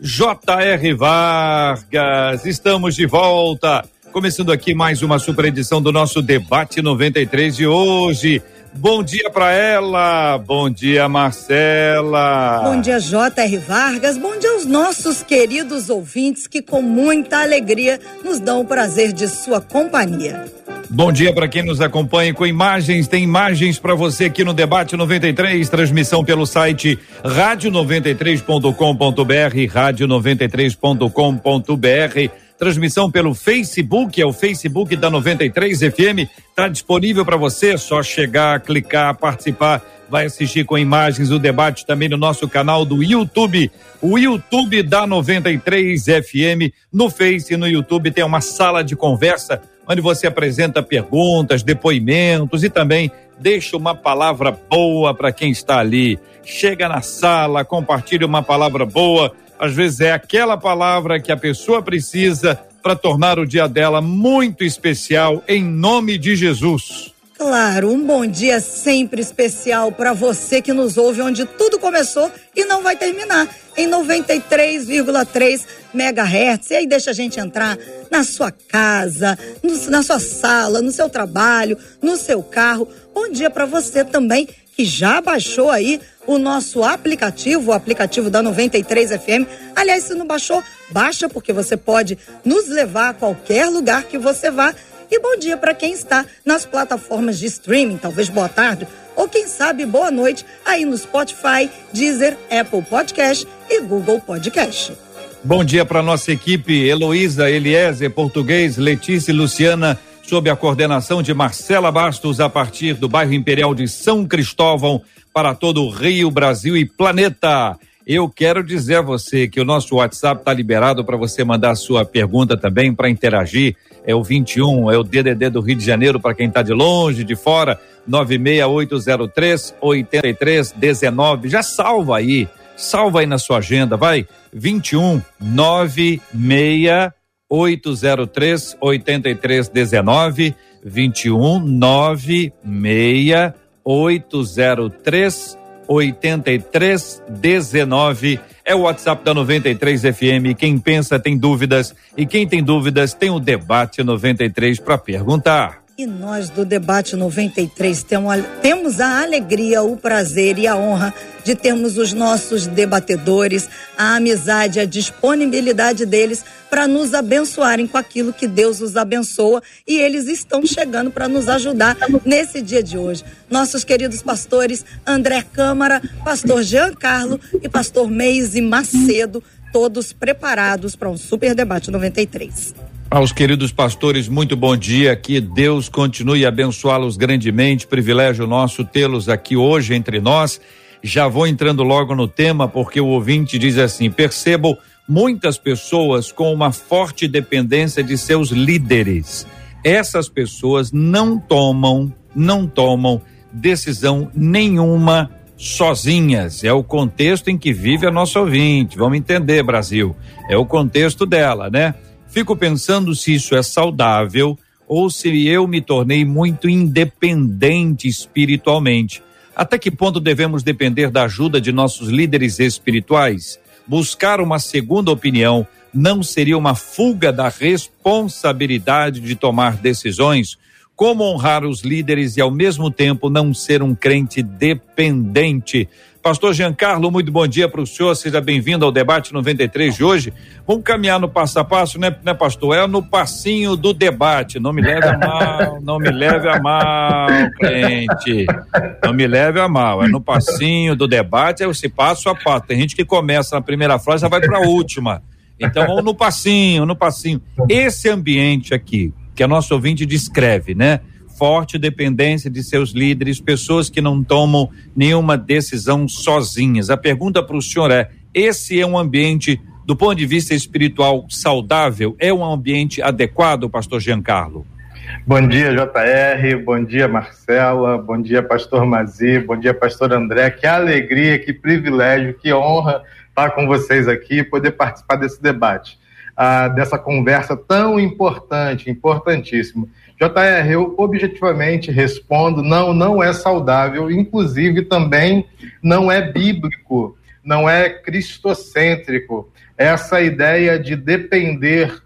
J.R. Vargas. Estamos de volta. Começando aqui mais uma super edição do nosso debate 93 de hoje. Bom dia para ela. Bom dia, Marcela. Bom dia, J.R. Vargas. Bom dia aos nossos queridos ouvintes que, com muita alegria, nos dão o prazer de sua companhia. Bom dia para quem nos acompanha com imagens. Tem imagens para você aqui no Debate 93, transmissão pelo site rádio93.com.br, rádio93.com.br transmissão pelo Facebook, é o Facebook da 93 FM, está disponível para você, é só chegar, clicar, participar, vai assistir com imagens o debate também no nosso canal do YouTube, o YouTube da 93 FM, no Face e no YouTube tem uma sala de conversa onde você apresenta perguntas, depoimentos e também deixa uma palavra boa para quem está ali. Chega na sala, compartilha uma palavra boa às vezes é aquela palavra que a pessoa precisa para tornar o dia dela muito especial, em nome de Jesus. Claro, um bom dia sempre especial para você que nos ouve onde tudo começou e não vai terminar, em 93,3 megahertz. E aí deixa a gente entrar na sua casa, no, na sua sala, no seu trabalho, no seu carro. Bom dia para você também que já baixou aí o nosso aplicativo, o aplicativo da 93 FM. Aliás, se não baixou, baixa porque você pode nos levar a qualquer lugar que você vá. E bom dia para quem está nas plataformas de streaming, talvez boa tarde, ou quem sabe boa noite aí no Spotify, Deezer, Apple Podcast e Google Podcast. Bom dia para nossa equipe, Heloísa, Eliezer, Português, Letícia e Luciana sob a coordenação de Marcela Bastos, a partir do bairro Imperial de São Cristóvão, para todo o Rio, Brasil e planeta. Eu quero dizer a você que o nosso WhatsApp está liberado para você mandar a sua pergunta também, para interagir. É o 21, é o DDD do Rio de Janeiro, para quem está de longe, de fora, 96803 8319. Já salva aí, salva aí na sua agenda, vai. 21 96 803 8319 21 96 803 8319 é o WhatsApp da 93 FM. Quem pensa tem dúvidas e quem tem dúvidas tem o debate 93 para perguntar. E nós do Debate 93 temos a alegria, o prazer e a honra de termos os nossos debatedores, a amizade, a disponibilidade deles para nos abençoarem com aquilo que Deus os abençoa e eles estão chegando para nos ajudar nesse dia de hoje. Nossos queridos pastores André Câmara, pastor Jean Carlo e pastor Meise Macedo, todos preparados para um super debate 93. Aos queridos pastores, muito bom dia. Que Deus continue abençoá-los grandemente. Privilégio nosso tê-los aqui hoje entre nós. Já vou entrando logo no tema, porque o ouvinte diz assim: percebo muitas pessoas com uma forte dependência de seus líderes. Essas pessoas não tomam, não tomam decisão nenhuma sozinhas. É o contexto em que vive a nossa ouvinte. Vamos entender, Brasil. É o contexto dela, né? Fico pensando se isso é saudável ou se eu me tornei muito independente espiritualmente. Até que ponto devemos depender da ajuda de nossos líderes espirituais? Buscar uma segunda opinião não seria uma fuga da responsabilidade de tomar decisões? Como honrar os líderes e ao mesmo tempo não ser um crente dependente? Pastor Giancarlo, muito bom dia para o senhor, seja bem-vindo ao debate 93 de hoje. Vamos caminhar no passo a passo, né, né, pastor? É no passinho do debate. Não me leve a mal, não me leve a mal, crente. Não me leve a mal. É no passinho do debate, é esse passo a passo. Tem gente que começa na primeira frase e já vai para a última. Então no passinho, no passinho. Esse ambiente aqui, que a nosso ouvinte descreve, né? forte dependência de seus líderes, pessoas que não tomam nenhuma decisão sozinhas. A pergunta para o senhor é: esse é um ambiente do ponto de vista espiritual saudável, é um ambiente adequado, pastor Giancarlo? Bom dia, JR, bom dia, Marcela, bom dia, pastor Mazi, bom dia, pastor André. Que alegria, que privilégio, que honra estar com vocês aqui e poder participar desse debate, ah, dessa conversa tão importante, importantíssima. JR, eu objetivamente respondo: não, não é saudável, inclusive também não é bíblico, não é cristocêntrico. Essa ideia de depender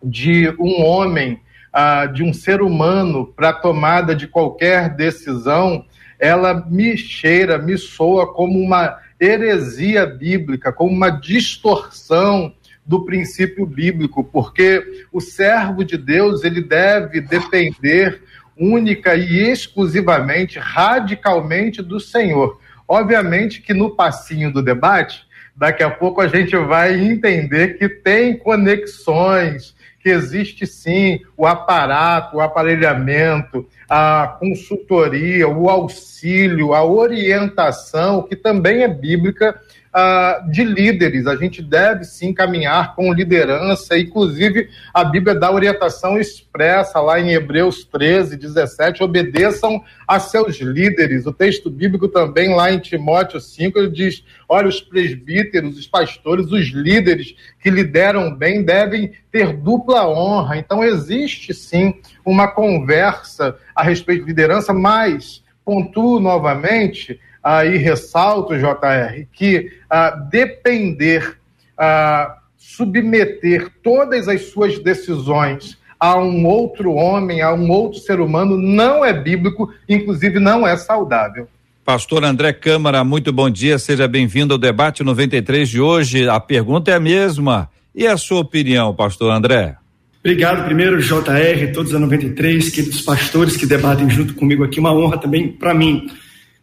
de um homem, ah, de um ser humano, para tomada de qualquer decisão, ela me cheira, me soa como uma heresia bíblica, como uma distorção do princípio bíblico, porque o servo de Deus ele deve depender única e exclusivamente, radicalmente do Senhor. Obviamente que no passinho do debate, daqui a pouco a gente vai entender que tem conexões, que existe sim o aparato, o aparelhamento, a consultoria, o auxílio, a orientação, que também é bíblica uh, de líderes. A gente deve sim caminhar com liderança, inclusive a Bíblia dá orientação expressa lá em Hebreus 13, 17: obedeçam a seus líderes. O texto bíblico também, lá em Timóteo 5, ele diz: olha, os presbíteros, os pastores, os líderes que lideram bem devem ter dupla honra. Então, existe sim uma conversa a respeito de liderança, mas pontuo novamente aí ressalto, JR, que ah, depender, ah, submeter todas as suas decisões a um outro homem, a um outro ser humano, não é bíblico, inclusive não é saudável. Pastor André Câmara, muito bom dia, seja bem-vindo ao debate 93 de hoje. A pergunta é a mesma. E a sua opinião, pastor André? Obrigado, primeiro, JR, todos a 93, queridos pastores que debatem junto comigo aqui, uma honra também para mim.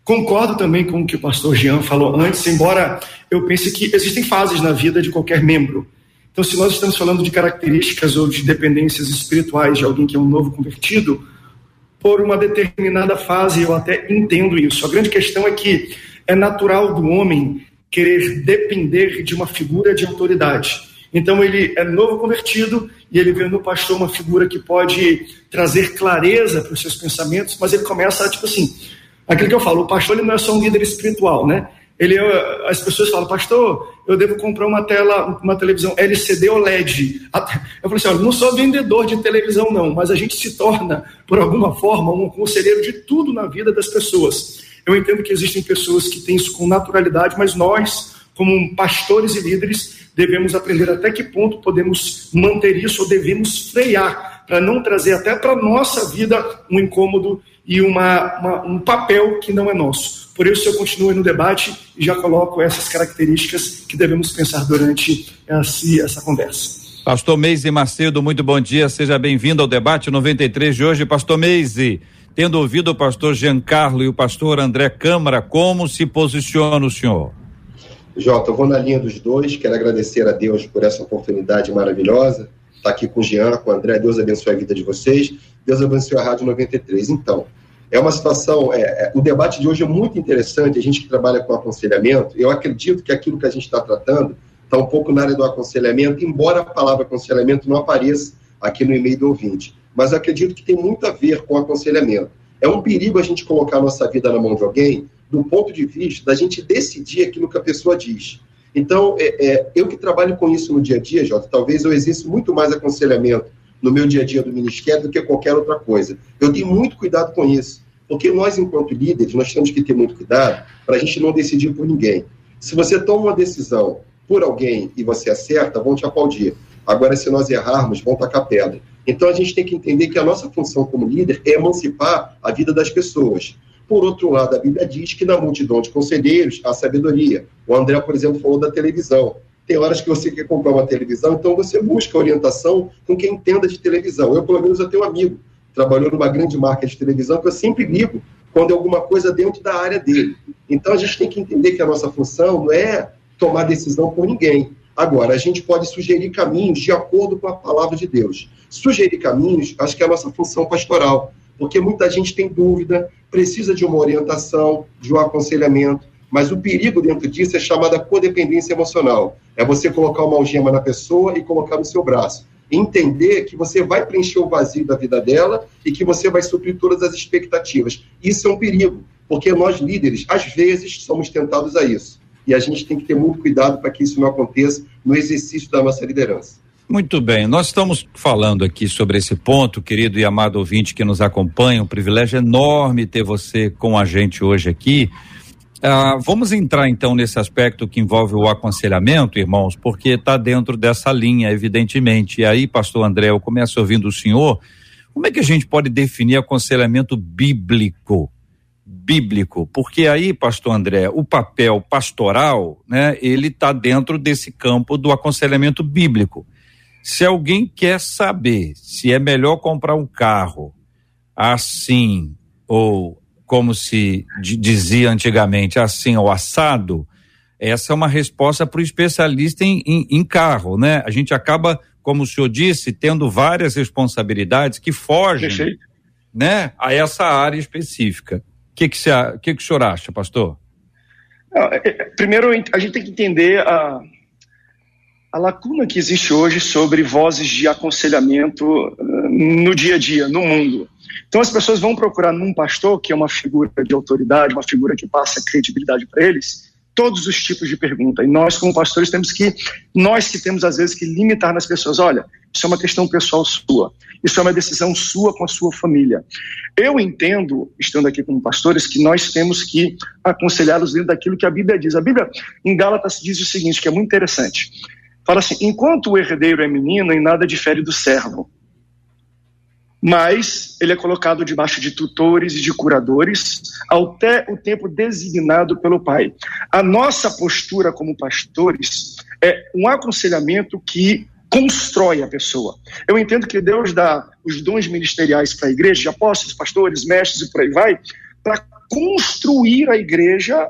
Concordo também com o que o pastor Jean falou antes, embora eu pense que existem fases na vida de qualquer membro. Então, se nós estamos falando de características ou de dependências espirituais de alguém que é um novo convertido, por uma determinada fase eu até entendo isso. A grande questão é que é natural do homem querer depender de uma figura de autoridade. Então, ele é novo convertido e ele vê no pastor uma figura que pode trazer clareza para os seus pensamentos, mas ele começa a, tipo assim, Aquilo que eu falo, o pastor ele não é só um líder espiritual, né? Ele, é, as pessoas falam, pastor, eu devo comprar uma tela, uma televisão LCD ou LED. Eu falei assim, olha, não sou vendedor de televisão não, mas a gente se torna, por alguma forma, um conselheiro de tudo na vida das pessoas. Eu entendo que existem pessoas que têm isso com naturalidade, mas nós, como pastores e líderes, devemos aprender até que ponto podemos manter isso ou devemos frear, para não trazer até para a nossa vida um incômodo e uma, uma, um papel que não é nosso. Por isso, eu continuo no debate e já coloco essas características que devemos pensar durante essa, essa conversa. Pastor Meise Macedo, muito bom dia, seja bem-vindo ao debate 93 de hoje. Pastor Meise, tendo ouvido o pastor Giancarlo e o pastor André Câmara, como se posiciona o senhor? Jota, eu vou na linha dos dois, quero agradecer a Deus por essa oportunidade maravilhosa estar tá aqui com o Jean, com o André. Deus abençoe a vida de vocês. Deus abençoe a Rádio 93. Então, é uma situação. É, é, o debate de hoje é muito interessante. A gente que trabalha com aconselhamento, eu acredito que aquilo que a gente está tratando está um pouco na área do aconselhamento, embora a palavra aconselhamento não apareça aqui no e-mail do ouvinte. Mas acredito que tem muito a ver com aconselhamento. É um perigo a gente colocar a nossa vida na mão de alguém do ponto de vista da gente decidir aquilo que a pessoa diz. Então, é, é, eu que trabalho com isso no dia a dia, Jota, talvez eu exerça muito mais aconselhamento no meu dia a dia do ministério do que qualquer outra coisa. Eu tenho muito cuidado com isso, porque nós, enquanto líderes, nós temos que ter muito cuidado para a gente não decidir por ninguém. Se você toma uma decisão por alguém e você acerta, vão te aplaudir. Agora, se nós errarmos, vão tacar pedra. Então, a gente tem que entender que a nossa função como líder é emancipar a vida das pessoas. Por outro lado, a Bíblia diz que na multidão de conselheiros há sabedoria. O André, por exemplo, falou da televisão. Tem horas que você quer comprar uma televisão, então você busca orientação com quem entenda de televisão. Eu, pelo menos, eu tenho um amigo trabalhou numa grande marca de televisão que eu sempre ligo quando é alguma coisa dentro da área dele. Então a gente tem que entender que a nossa função não é tomar decisão por ninguém. Agora, a gente pode sugerir caminhos de acordo com a palavra de Deus. Sugerir caminhos, acho que é a nossa função pastoral porque muita gente tem dúvida, precisa de uma orientação, de um aconselhamento, Mas o perigo dentro disso é chamada codependência emocional. É você colocar uma algema na pessoa e colocar no seu braço. Entender que você vai preencher o vazio da vida dela e que você vai suprir todas as expectativas. Isso é um perigo, porque nós líderes, às vezes, somos tentados a isso. E a gente tem que ter muito cuidado para que isso não aconteça no exercício da nossa liderança. Muito bem, nós estamos falando aqui sobre esse ponto, querido e amado ouvinte que nos acompanha, um privilégio enorme ter você com a gente hoje aqui. Ah, vamos entrar então nesse aspecto que envolve o aconselhamento, irmãos, porque está dentro dessa linha, evidentemente. E aí, pastor André, eu começo ouvindo o senhor. Como é que a gente pode definir aconselhamento bíblico? Bíblico, porque aí, pastor André, o papel pastoral, né, ele está dentro desse campo do aconselhamento bíblico. Se alguém quer saber se é melhor comprar um carro assim, ou como se dizia antigamente, assim ou assado, essa é uma resposta para o especialista em, em, em, carro, né? A gente acaba, como o senhor disse, tendo várias responsabilidades que fogem né, a essa área específica. O que, que, que, que o senhor acha, pastor? É, primeiro, a gente tem que entender a, a lacuna que existe hoje sobre vozes de aconselhamento eh, no dia a dia, no mundo. Então as pessoas vão procurar num pastor, que é uma figura de autoridade, uma figura que passa credibilidade para eles, todos os tipos de pergunta. E nós, como pastores, temos que, nós que temos às vezes que limitar nas pessoas, olha, isso é uma questão pessoal sua, isso é uma decisão sua com a sua família. Eu entendo, estando aqui como pastores, que nós temos que aconselhá-los dentro daquilo que a Bíblia diz. A Bíblia, em Gálatas, diz o seguinte, que é muito interessante. Fala assim: enquanto o herdeiro é menino, em nada difere do servo. Mas ele é colocado debaixo de tutores e de curadores até o tempo designado pelo pai. A nossa postura como pastores é um aconselhamento que constrói a pessoa. Eu entendo que Deus dá os dons ministeriais para a igreja, apóstolos, pastores, mestres e por aí vai, para construir a igreja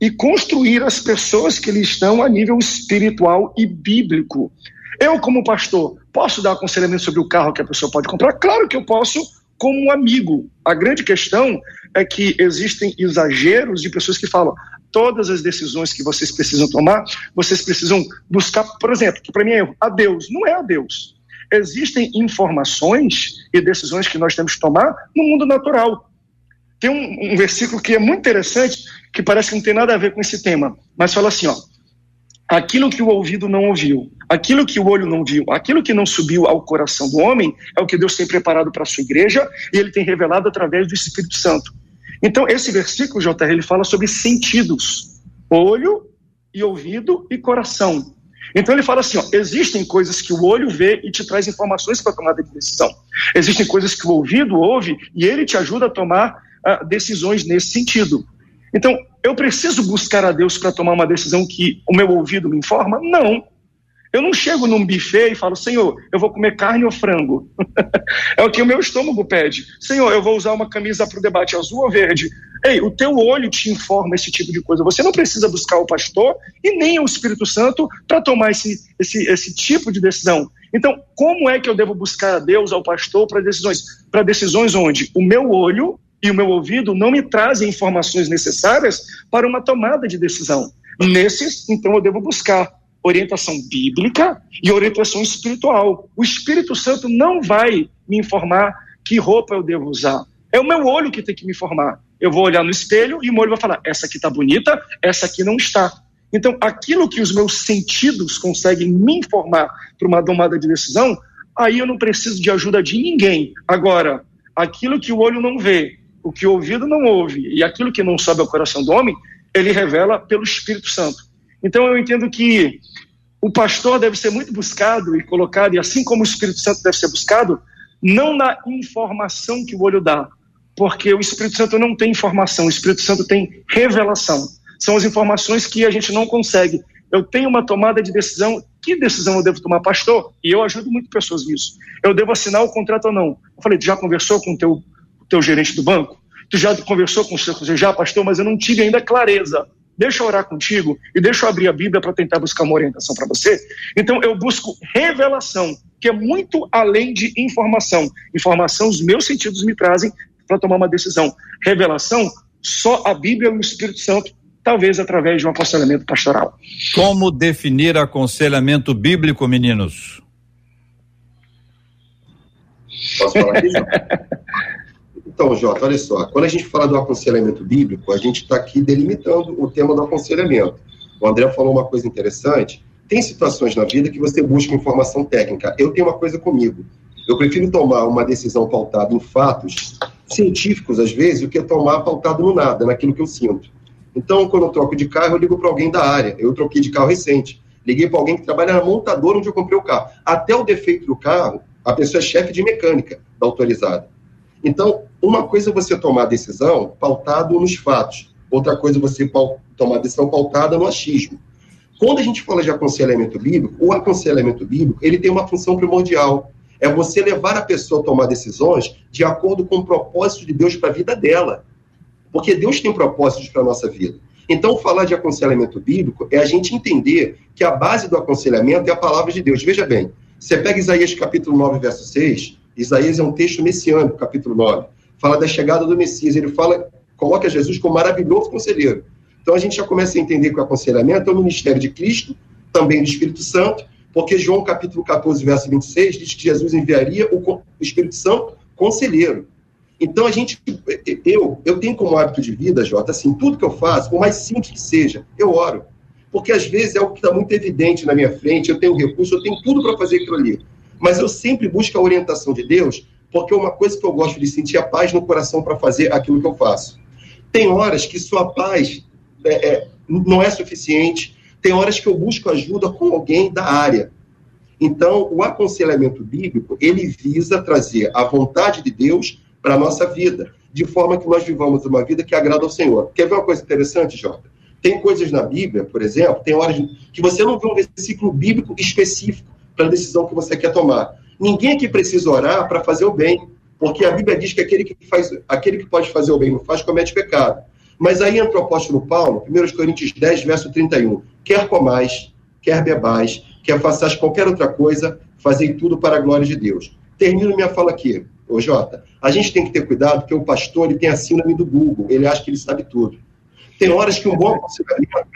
e construir as pessoas que lhe estão a nível espiritual e bíblico. Eu, como pastor, posso dar aconselhamento sobre o carro que a pessoa pode comprar? Claro que eu posso, como um amigo. A grande questão é que existem exageros de pessoas que falam todas as decisões que vocês precisam tomar, vocês precisam buscar, por exemplo, que para mim é erro, a Deus. Não é a Deus. Existem informações e decisões que nós temos que tomar no mundo natural. Tem um, um versículo que é muito interessante, que parece que não tem nada a ver com esse tema, mas fala assim, ó, aquilo que o ouvido não ouviu, aquilo que o olho não viu, aquilo que não subiu ao coração do homem, é o que Deus tem preparado para a sua igreja e ele tem revelado através do Espírito Santo. Então, esse versículo, JR, ele fala sobre sentidos: olho e ouvido e coração. Então ele fala assim: ó, existem coisas que o olho vê e te traz informações para tomada de decisão. Existem coisas que o ouvido ouve e ele te ajuda a tomar uh, decisões nesse sentido. Então, eu preciso buscar a Deus para tomar uma decisão que o meu ouvido me informa? Não. Eu não chego num buffet e falo, Senhor, eu vou comer carne ou frango. é o que o meu estômago pede. Senhor, eu vou usar uma camisa para o debate azul ou verde. Ei, o teu olho te informa esse tipo de coisa. Você não precisa buscar o pastor e nem o Espírito Santo para tomar esse, esse, esse tipo de decisão. Então, como é que eu devo buscar a Deus, ao pastor, para decisões? Para decisões onde o meu olho e o meu ouvido não me trazem informações necessárias para uma tomada de decisão. Nesses, então, eu devo buscar orientação bíblica e orientação espiritual. O Espírito Santo não vai me informar que roupa eu devo usar. É o meu olho que tem que me informar. Eu vou olhar no espelho e o meu olho vai falar: essa aqui está bonita, essa aqui não está. Então, aquilo que os meus sentidos conseguem me informar para uma tomada de decisão, aí eu não preciso de ajuda de ninguém. Agora, aquilo que o olho não vê, o que o ouvido não ouve e aquilo que não sobe ao coração do homem, ele revela pelo Espírito Santo. Então eu entendo que o pastor deve ser muito buscado e colocado, e assim como o Espírito Santo deve ser buscado, não na informação que o olho dá, porque o Espírito Santo não tem informação, o Espírito Santo tem revelação. São as informações que a gente não consegue. Eu tenho uma tomada de decisão, que decisão eu devo tomar, pastor? E eu ajudo muito pessoas nisso. Eu devo assinar o contrato ou não? Eu falei, já conversou com o teu teu gerente do banco? Tu já conversou com o seu já, pastor, mas eu não tive ainda clareza. Deixa eu orar contigo e deixa eu abrir a Bíblia para tentar buscar uma orientação para você. Então eu busco revelação, que é muito além de informação. Informação, os meus sentidos me trazem para tomar uma decisão. Revelação, só a Bíblia e o Espírito Santo talvez através de um aconselhamento pastoral. Como definir aconselhamento bíblico, meninos? Posso falar aqui, Então, Jota, olha só, quando a gente fala do aconselhamento bíblico, a gente está aqui delimitando o tema do aconselhamento. O André falou uma coisa interessante. Tem situações na vida que você busca informação técnica. Eu tenho uma coisa comigo. Eu prefiro tomar uma decisão pautada em fatos científicos, às vezes, do que tomar pautado no nada, naquilo que eu sinto. Então, quando eu troco de carro, eu ligo para alguém da área. Eu troquei de carro recente. Liguei para alguém que trabalha na montadora onde eu comprei o carro. Até o defeito do carro, a pessoa é chefe de mecânica da autorizada. Então, uma coisa é você tomar a decisão pautado nos fatos, outra coisa é você tomar a decisão pautada no achismo. Quando a gente fala de aconselhamento bíblico, o aconselhamento bíblico ele tem uma função primordial. É você levar a pessoa a tomar decisões de acordo com o propósito de Deus para a vida dela. Porque Deus tem propósitos para a nossa vida. Então, falar de aconselhamento bíblico é a gente entender que a base do aconselhamento é a palavra de Deus. Veja bem, você pega Isaías capítulo 9, verso 6, Isaías é um texto messiânico, capítulo 9. Fala da chegada do Messias. Ele fala, coloca Jesus como maravilhoso conselheiro. Então a gente já começa a entender que o aconselhamento é o ministério de Cristo, também do Espírito Santo, porque João capítulo 14, verso 26 diz que Jesus enviaria o Espírito Santo conselheiro. Então a gente, eu, eu tenho como hábito de vida, Jota, assim, tudo que eu faço, por mais simples que seja, eu oro. Porque às vezes é o que está muito evidente na minha frente, eu tenho recurso, eu tenho tudo para fazer aquilo ali. Mas eu sempre busco a orientação de Deus, porque é uma coisa que eu gosto de sentir a paz no coração para fazer aquilo que eu faço. Tem horas que sua paz é, é, não é suficiente, tem horas que eu busco ajuda com alguém da área. Então, o aconselhamento bíblico, ele visa trazer a vontade de Deus para a nossa vida, de forma que nós vivamos uma vida que agrada ao Senhor. Quer ver uma coisa interessante, Jota? Tem coisas na Bíblia, por exemplo, tem horas que você não vê um versículo bíblico específico para a decisão que você quer tomar. Ninguém aqui precisa orar para fazer o bem, porque a Bíblia diz que aquele que, faz, aquele que pode fazer o bem não faz, comete pecado. Mas aí entra o apóstolo Paulo, 1 Coríntios 10, verso 31. Quer comais, quer bebais, quer façais qualquer outra coisa, fazei tudo para a glória de Deus. Termino minha fala aqui, ô Jota. A gente tem que ter cuidado, porque o pastor ele tem a síndrome do Google, ele acha que ele sabe tudo. Tem horas que um bom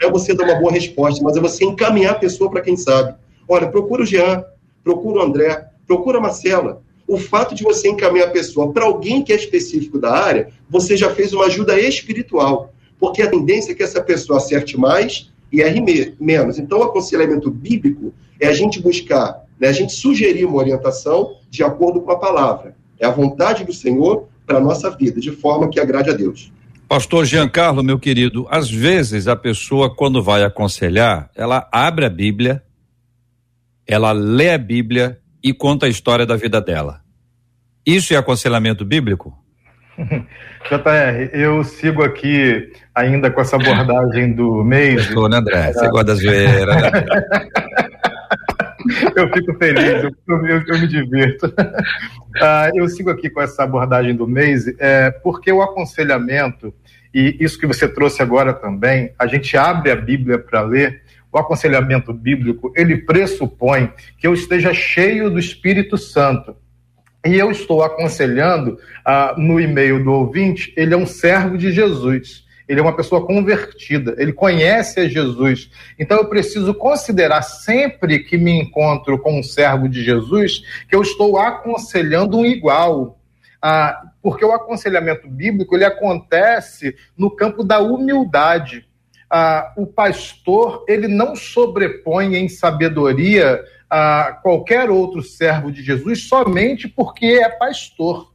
é você dar uma boa resposta, mas é você encaminhar a pessoa para quem sabe. Olha, procura o Jean, procura o André, procura a Marcela. O fato de você encaminhar a pessoa para alguém que é específico da área, você já fez uma ajuda espiritual. Porque a tendência é que essa pessoa acerte mais e erre menos. Então, o aconselhamento bíblico é a gente buscar, né, a gente sugerir uma orientação de acordo com a palavra. É a vontade do Senhor para a nossa vida, de forma que agrade a Deus. Pastor Giancarlo, meu querido, às vezes a pessoa, quando vai aconselhar, ela abre a Bíblia, ela lê a Bíblia e conta a história da vida dela. Isso é aconselhamento bíblico? JR, eu sigo aqui ainda com essa abordagem do mês. Estou, né, André? Você gosta da zoeira, né? eu fico feliz, eu, eu, eu me divirto. Uh, eu sigo aqui com essa abordagem do mês, é, porque o aconselhamento, e isso que você trouxe agora também, a gente abre a Bíblia para ler, o aconselhamento bíblico, ele pressupõe que eu esteja cheio do Espírito Santo. E eu estou aconselhando uh, no e-mail do ouvinte, ele é um servo de Jesus. Ele é uma pessoa convertida, ele conhece a Jesus. Então eu preciso considerar sempre que me encontro com um servo de Jesus que eu estou aconselhando um igual. Ah, porque o aconselhamento bíblico ele acontece no campo da humildade ah, o pastor ele não sobrepõe em sabedoria a qualquer outro servo de Jesus somente porque é pastor.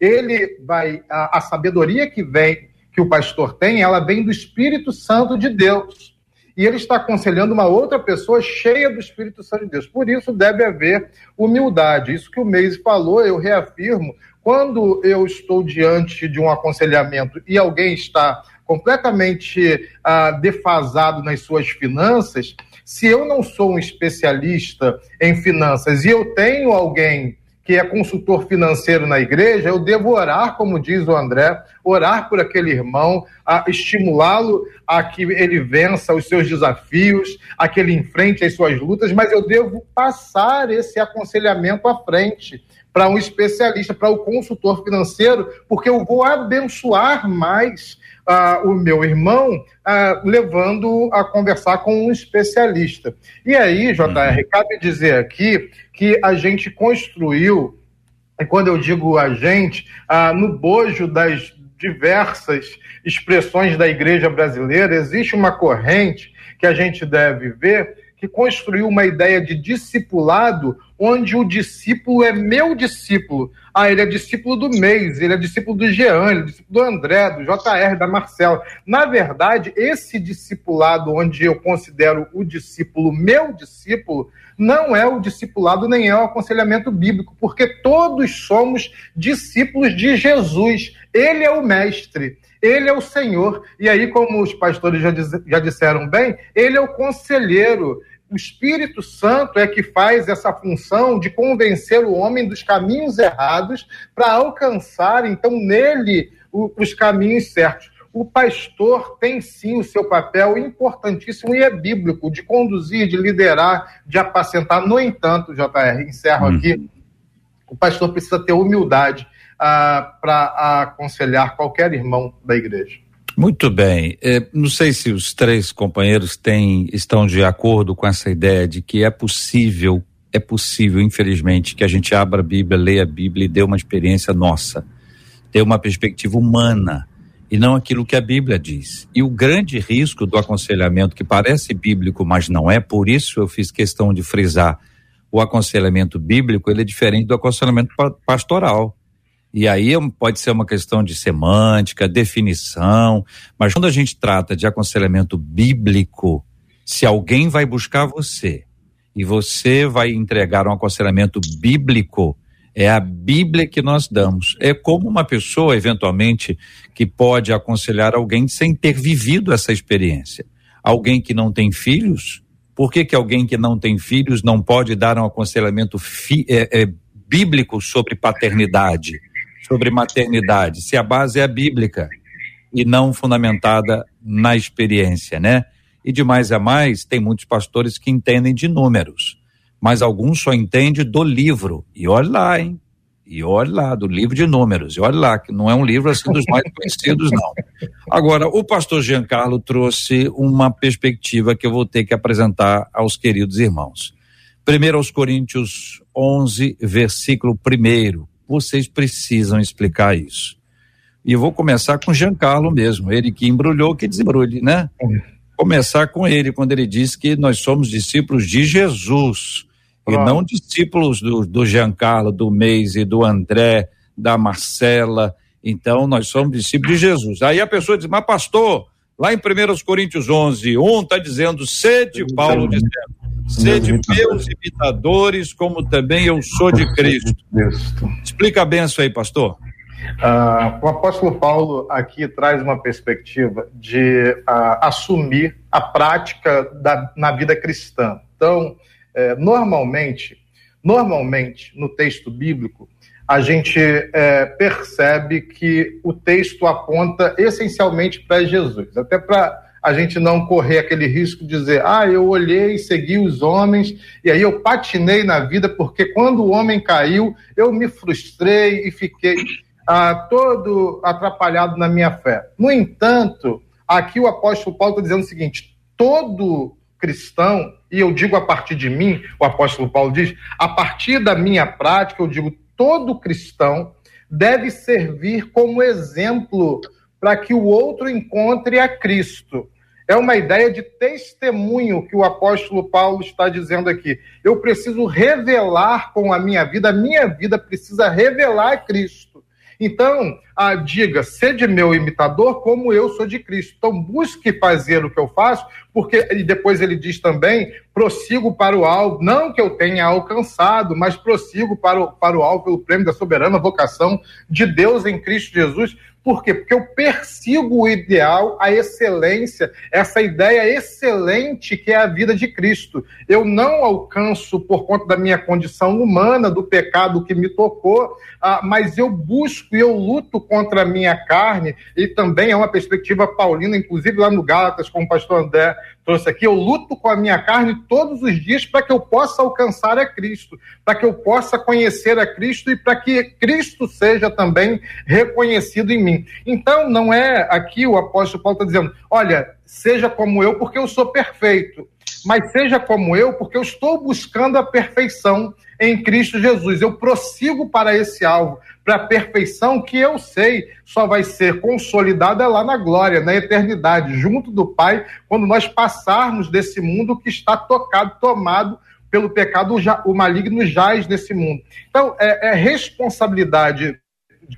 Ele vai a, a sabedoria que vem que o pastor tem, ela vem do Espírito Santo de Deus. E ele está aconselhando uma outra pessoa cheia do Espírito Santo de Deus. Por isso deve haver humildade. Isso que o Meise falou, eu reafirmo. Quando eu estou diante de um aconselhamento e alguém está completamente ah, defasado nas suas finanças, se eu não sou um especialista em finanças e eu tenho alguém que é consultor financeiro na igreja, eu devo orar, como diz o André, orar por aquele irmão, estimulá-lo a que ele vença os seus desafios, a que ele enfrente as suas lutas, mas eu devo passar esse aconselhamento à frente para um especialista, para o consultor financeiro, porque eu vou abençoar mais uh, o meu irmão, uh, levando a conversar com um especialista. E aí, JR, uhum. cabe dizer aqui que a gente construiu, e quando eu digo a gente, uh, no bojo das diversas expressões da igreja brasileira, existe uma corrente que a gente deve ver que construiu uma ideia de discipulado onde o discípulo é meu discípulo. Ah, ele é discípulo do mês, ele é discípulo do Jean, ele é discípulo do André, do JR, da Marcela. Na verdade, esse discipulado, onde eu considero o discípulo meu discípulo, não é o discipulado nem é o aconselhamento bíblico, porque todos somos discípulos de Jesus. Ele é o mestre. Ele é o Senhor. E aí, como os pastores já, diz, já disseram bem, ele é o conselheiro. O Espírito Santo é que faz essa função de convencer o homem dos caminhos errados para alcançar, então, nele os caminhos certos. O pastor tem sim o seu papel importantíssimo e é bíblico, de conduzir, de liderar, de apacentar. No entanto, JR, encerro hum. aqui, o pastor precisa ter humildade ah, para aconselhar qualquer irmão da igreja. Muito bem. É, não sei se os três companheiros têm, estão de acordo com essa ideia de que é possível, é possível, infelizmente, que a gente abra a Bíblia, leia a Bíblia e dê uma experiência nossa, ter uma perspectiva humana e não aquilo que a Bíblia diz. E o grande risco do aconselhamento, que parece bíblico, mas não é, por isso eu fiz questão de frisar o aconselhamento bíblico, ele é diferente do aconselhamento pastoral. E aí é pode ser uma questão de semântica, definição, mas quando a gente trata de aconselhamento bíblico, se alguém vai buscar você e você vai entregar um aconselhamento bíblico, é a Bíblia que nós damos. É como uma pessoa, eventualmente, que pode aconselhar alguém sem ter vivido essa experiência. Alguém que não tem filhos, por que, que alguém que não tem filhos não pode dar um aconselhamento fi, é, é, bíblico sobre paternidade? Sobre maternidade, se a base é a bíblica e não fundamentada na experiência, né? E de mais a mais, tem muitos pastores que entendem de números, mas alguns só entendem do livro. E olha lá, hein? E olha lá, do livro de números. E olha lá, que não é um livro assim dos mais conhecidos, não. Agora, o pastor Giancarlo trouxe uma perspectiva que eu vou ter que apresentar aos queridos irmãos. Primeiro aos Coríntios 11, versículo 1 vocês precisam explicar isso. E eu vou começar com Giancarlo mesmo, ele que embrulhou, que desembrulhe, né? Começar com ele, quando ele diz que nós somos discípulos de Jesus, e não discípulos do, do Giancarlo, do Meise, do André, da Marcela. Então, nós somos discípulos de Jesus. Aí a pessoa diz, mas pastor, lá em 1 Coríntios 11, 1 está dizendo, sede, Paulo dizendo, Sede meus imitadores, como também eu sou de Cristo. Explica bem isso aí, pastor. Uh, o apóstolo Paulo aqui traz uma perspectiva de uh, assumir a prática da, na vida cristã. Então, eh, normalmente, normalmente no texto bíblico, a gente eh, percebe que o texto aponta essencialmente para Jesus, até para a gente não correr aquele risco de dizer, ah, eu olhei, segui os homens, e aí eu patinei na vida, porque quando o homem caiu, eu me frustrei e fiquei ah, todo atrapalhado na minha fé. No entanto, aqui o apóstolo Paulo está dizendo o seguinte: todo cristão, e eu digo a partir de mim, o apóstolo Paulo diz, a partir da minha prática, eu digo, todo cristão deve servir como exemplo para que o outro encontre a Cristo. É uma ideia de testemunho que o apóstolo Paulo está dizendo aqui. Eu preciso revelar com a minha vida, a minha vida precisa revelar Cristo. Então, ah, diga, sede meu imitador como eu sou de Cristo. Então, busque fazer o que eu faço, porque e depois ele diz também: prossigo para o alvo, não que eu tenha alcançado, mas prossigo para o, para o alvo pelo prêmio da soberana vocação de Deus em Cristo Jesus. Por quê? Porque eu persigo o ideal, a excelência, essa ideia excelente que é a vida de Cristo. Eu não alcanço por conta da minha condição humana, do pecado que me tocou, ah, mas eu busco e eu luto contra a minha carne, e também é uma perspectiva paulina, inclusive lá no Gálatas, como o pastor André trouxe aqui, eu luto com a minha carne todos os dias para que eu possa alcançar a Cristo, para que eu possa conhecer a Cristo e para que Cristo seja também reconhecido em mim. Então, não é aqui o apóstolo Paulo está dizendo, olha, seja como eu, porque eu sou perfeito mas seja como eu, porque eu estou buscando a perfeição em Cristo Jesus. Eu prossigo para esse alvo, para a perfeição que eu sei só vai ser consolidada lá na glória, na eternidade, junto do Pai, quando nós passarmos desse mundo que está tocado, tomado pelo pecado, o maligno jaz nesse mundo. Então, é, é responsabilidade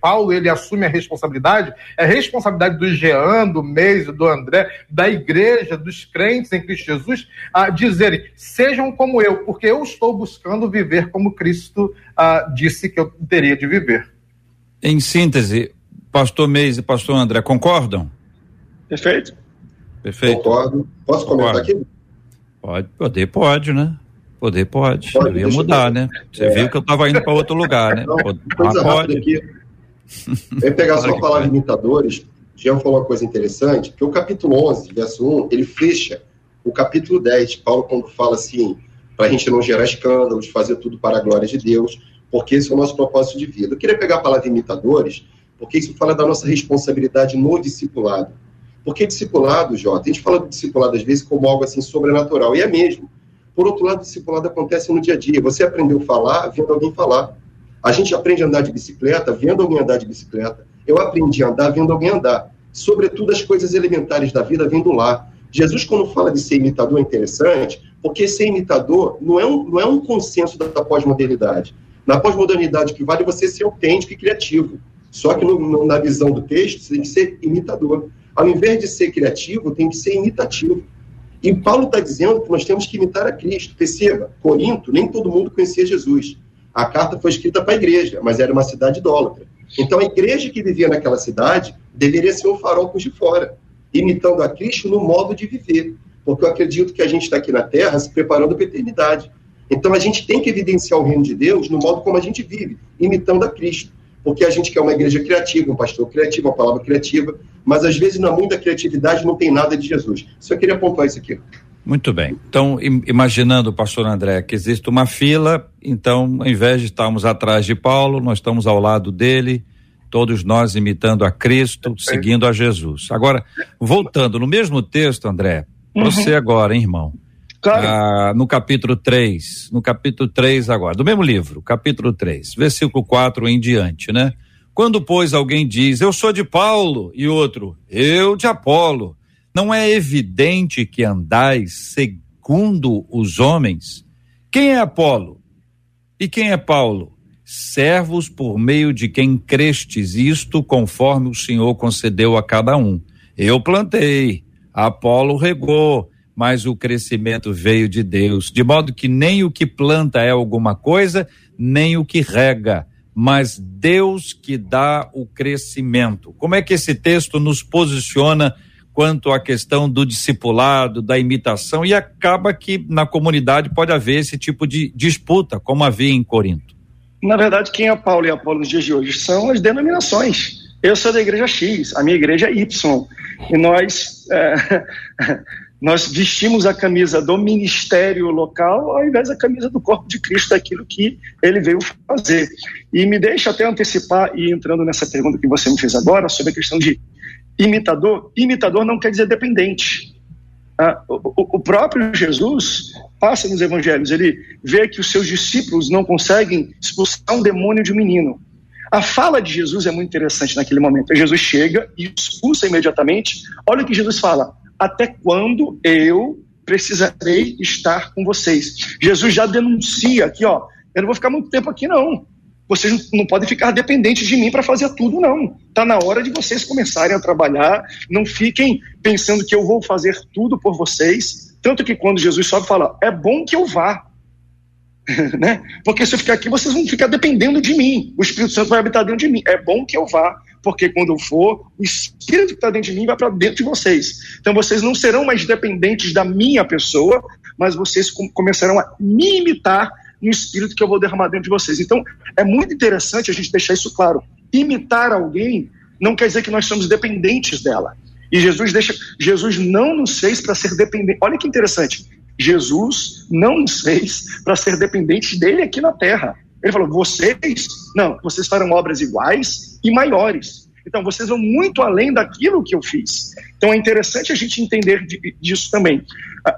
Paulo ele assume a responsabilidade, é responsabilidade do Jean, do Meise, do André, da igreja, dos crentes em Cristo Jesus, a dizerem: sejam como eu, porque eu estou buscando viver como Cristo ah, disse que eu teria de viver. Em síntese, pastor Meise e pastor André concordam? Perfeito. Perfeito. Concordo. Posso comentar aqui? Pode, poder pode, né? Poder pode. pode eu ia mudar, né? Você é. viu que eu estava indo para outro lugar, né? Não, coisa pode. Aqui. Vem pegar só a palavra imitadores, Jean falou uma coisa interessante, que o capítulo 11, verso 1, ele fecha o capítulo 10. Paulo, quando fala assim, para a gente não gerar escândalos, fazer tudo para a glória de Deus, porque esse é o nosso propósito de vida. Eu queria pegar a palavra imitadores, porque isso fala da nossa responsabilidade no discipulado. Porque discipulado, Jota, a gente fala do discipulado às vezes como algo assim sobrenatural, e é mesmo. Por outro lado, o discipulado acontece no dia a dia. Você aprendeu a falar vendo alguém falar. A gente aprende a andar de bicicleta vendo alguém andar de bicicleta. Eu aprendi a andar vendo alguém andar. Sobretudo as coisas elementares da vida vendo lá. Jesus, quando fala de ser imitador, é interessante, porque ser imitador não é um, não é um consenso da, pós-modernidade. Na pós-modernidade, o que vale é você ser autêntico e criativo. Só que no, no, na visão do texto, você tem que ser imitador. Ao invés de ser criativo, tem que ser imitativo. E Paulo está dizendo que nós temos que imitar a Cristo. Perceba, Corinto, nem todo mundo conhecia Jesus. A carta foi escrita para a igreja, mas era uma cidade idólatra. Então, a igreja que vivia naquela cidade deveria ser um farol por de fora, imitando a Cristo no modo de viver. Porque eu acredito que a gente está aqui na Terra se preparando para a eternidade. Então, a gente tem que evidenciar o reino de Deus no modo como a gente vive, imitando a Cristo. Porque a gente quer uma igreja criativa, um pastor criativo, uma palavra criativa, mas às vezes, na muita criatividade, não tem nada de Jesus. Só queria apontar isso aqui. Muito bem. Então, imaginando, pastor André, que existe uma fila, então, ao invés de estarmos atrás de Paulo, nós estamos ao lado dele, todos nós imitando a Cristo, seguindo a Jesus. Agora, voltando no mesmo texto, André, uhum. você agora, hein, irmão? Claro. Ah, no capítulo 3, no capítulo 3 agora, do mesmo livro, capítulo 3, versículo 4 em diante, né? Quando, pois, alguém diz, eu sou de Paulo, e outro, eu de Apolo, não é evidente que andais segundo os homens? Quem é Apolo? E quem é Paulo? Servos por meio de quem crestes, isto conforme o Senhor concedeu a cada um. Eu plantei, Apolo regou, mas o crescimento veio de Deus. De modo que nem o que planta é alguma coisa, nem o que rega, mas Deus que dá o crescimento. Como é que esse texto nos posiciona quanto à questão do discipulado, da imitação, e acaba que na comunidade pode haver esse tipo de disputa, como havia em Corinto. Na verdade, quem é Paulo e Apolo nos dias de hoje são as denominações. Eu sou da igreja X, a minha igreja é Y, e nós, é, nós vestimos a camisa do ministério local ao invés da camisa do corpo de Cristo, aquilo que ele veio fazer. E me deixa até antecipar, e entrando nessa pergunta que você me fez agora, sobre a questão de imitador, imitador não quer dizer dependente. Ah, o, o, próprio Jesus passa nos evangelhos, ele vê que os seus discípulos não conseguem expulsar um demônio de um menino. A fala de Jesus é muito interessante naquele momento. Jesus chega e expulsa imediatamente. Olha o que Jesus fala: Até quando eu precisarei estar com vocês? Jesus já denuncia aqui, ó. Eu não vou ficar muito tempo aqui, não vocês não podem ficar dependentes de mim para fazer tudo, não. Está na hora de vocês começarem a trabalhar. Não fiquem pensando que eu vou fazer tudo por vocês. Tanto que quando Jesus sobe, fala: é bom que eu vá. né? Porque se eu ficar aqui, vocês vão ficar dependendo de mim. O Espírito Santo vai habitar dentro de mim. É bom que eu vá, porque quando eu for, o Espírito que está dentro de mim vai para dentro de vocês. Então vocês não serão mais dependentes da minha pessoa, mas vocês começarão a me imitar no espírito que eu vou derramar dentro de vocês. Então, é muito interessante a gente deixar isso claro. Imitar alguém não quer dizer que nós somos dependentes dela. E Jesus deixa, Jesus não nos fez para ser dependente. Olha que interessante. Jesus não nos fez para ser dependentes dele aqui na terra. Ele falou: vocês, não, vocês farão obras iguais e maiores. Então, vocês vão muito além daquilo que eu fiz. Então, é interessante a gente entender disso também.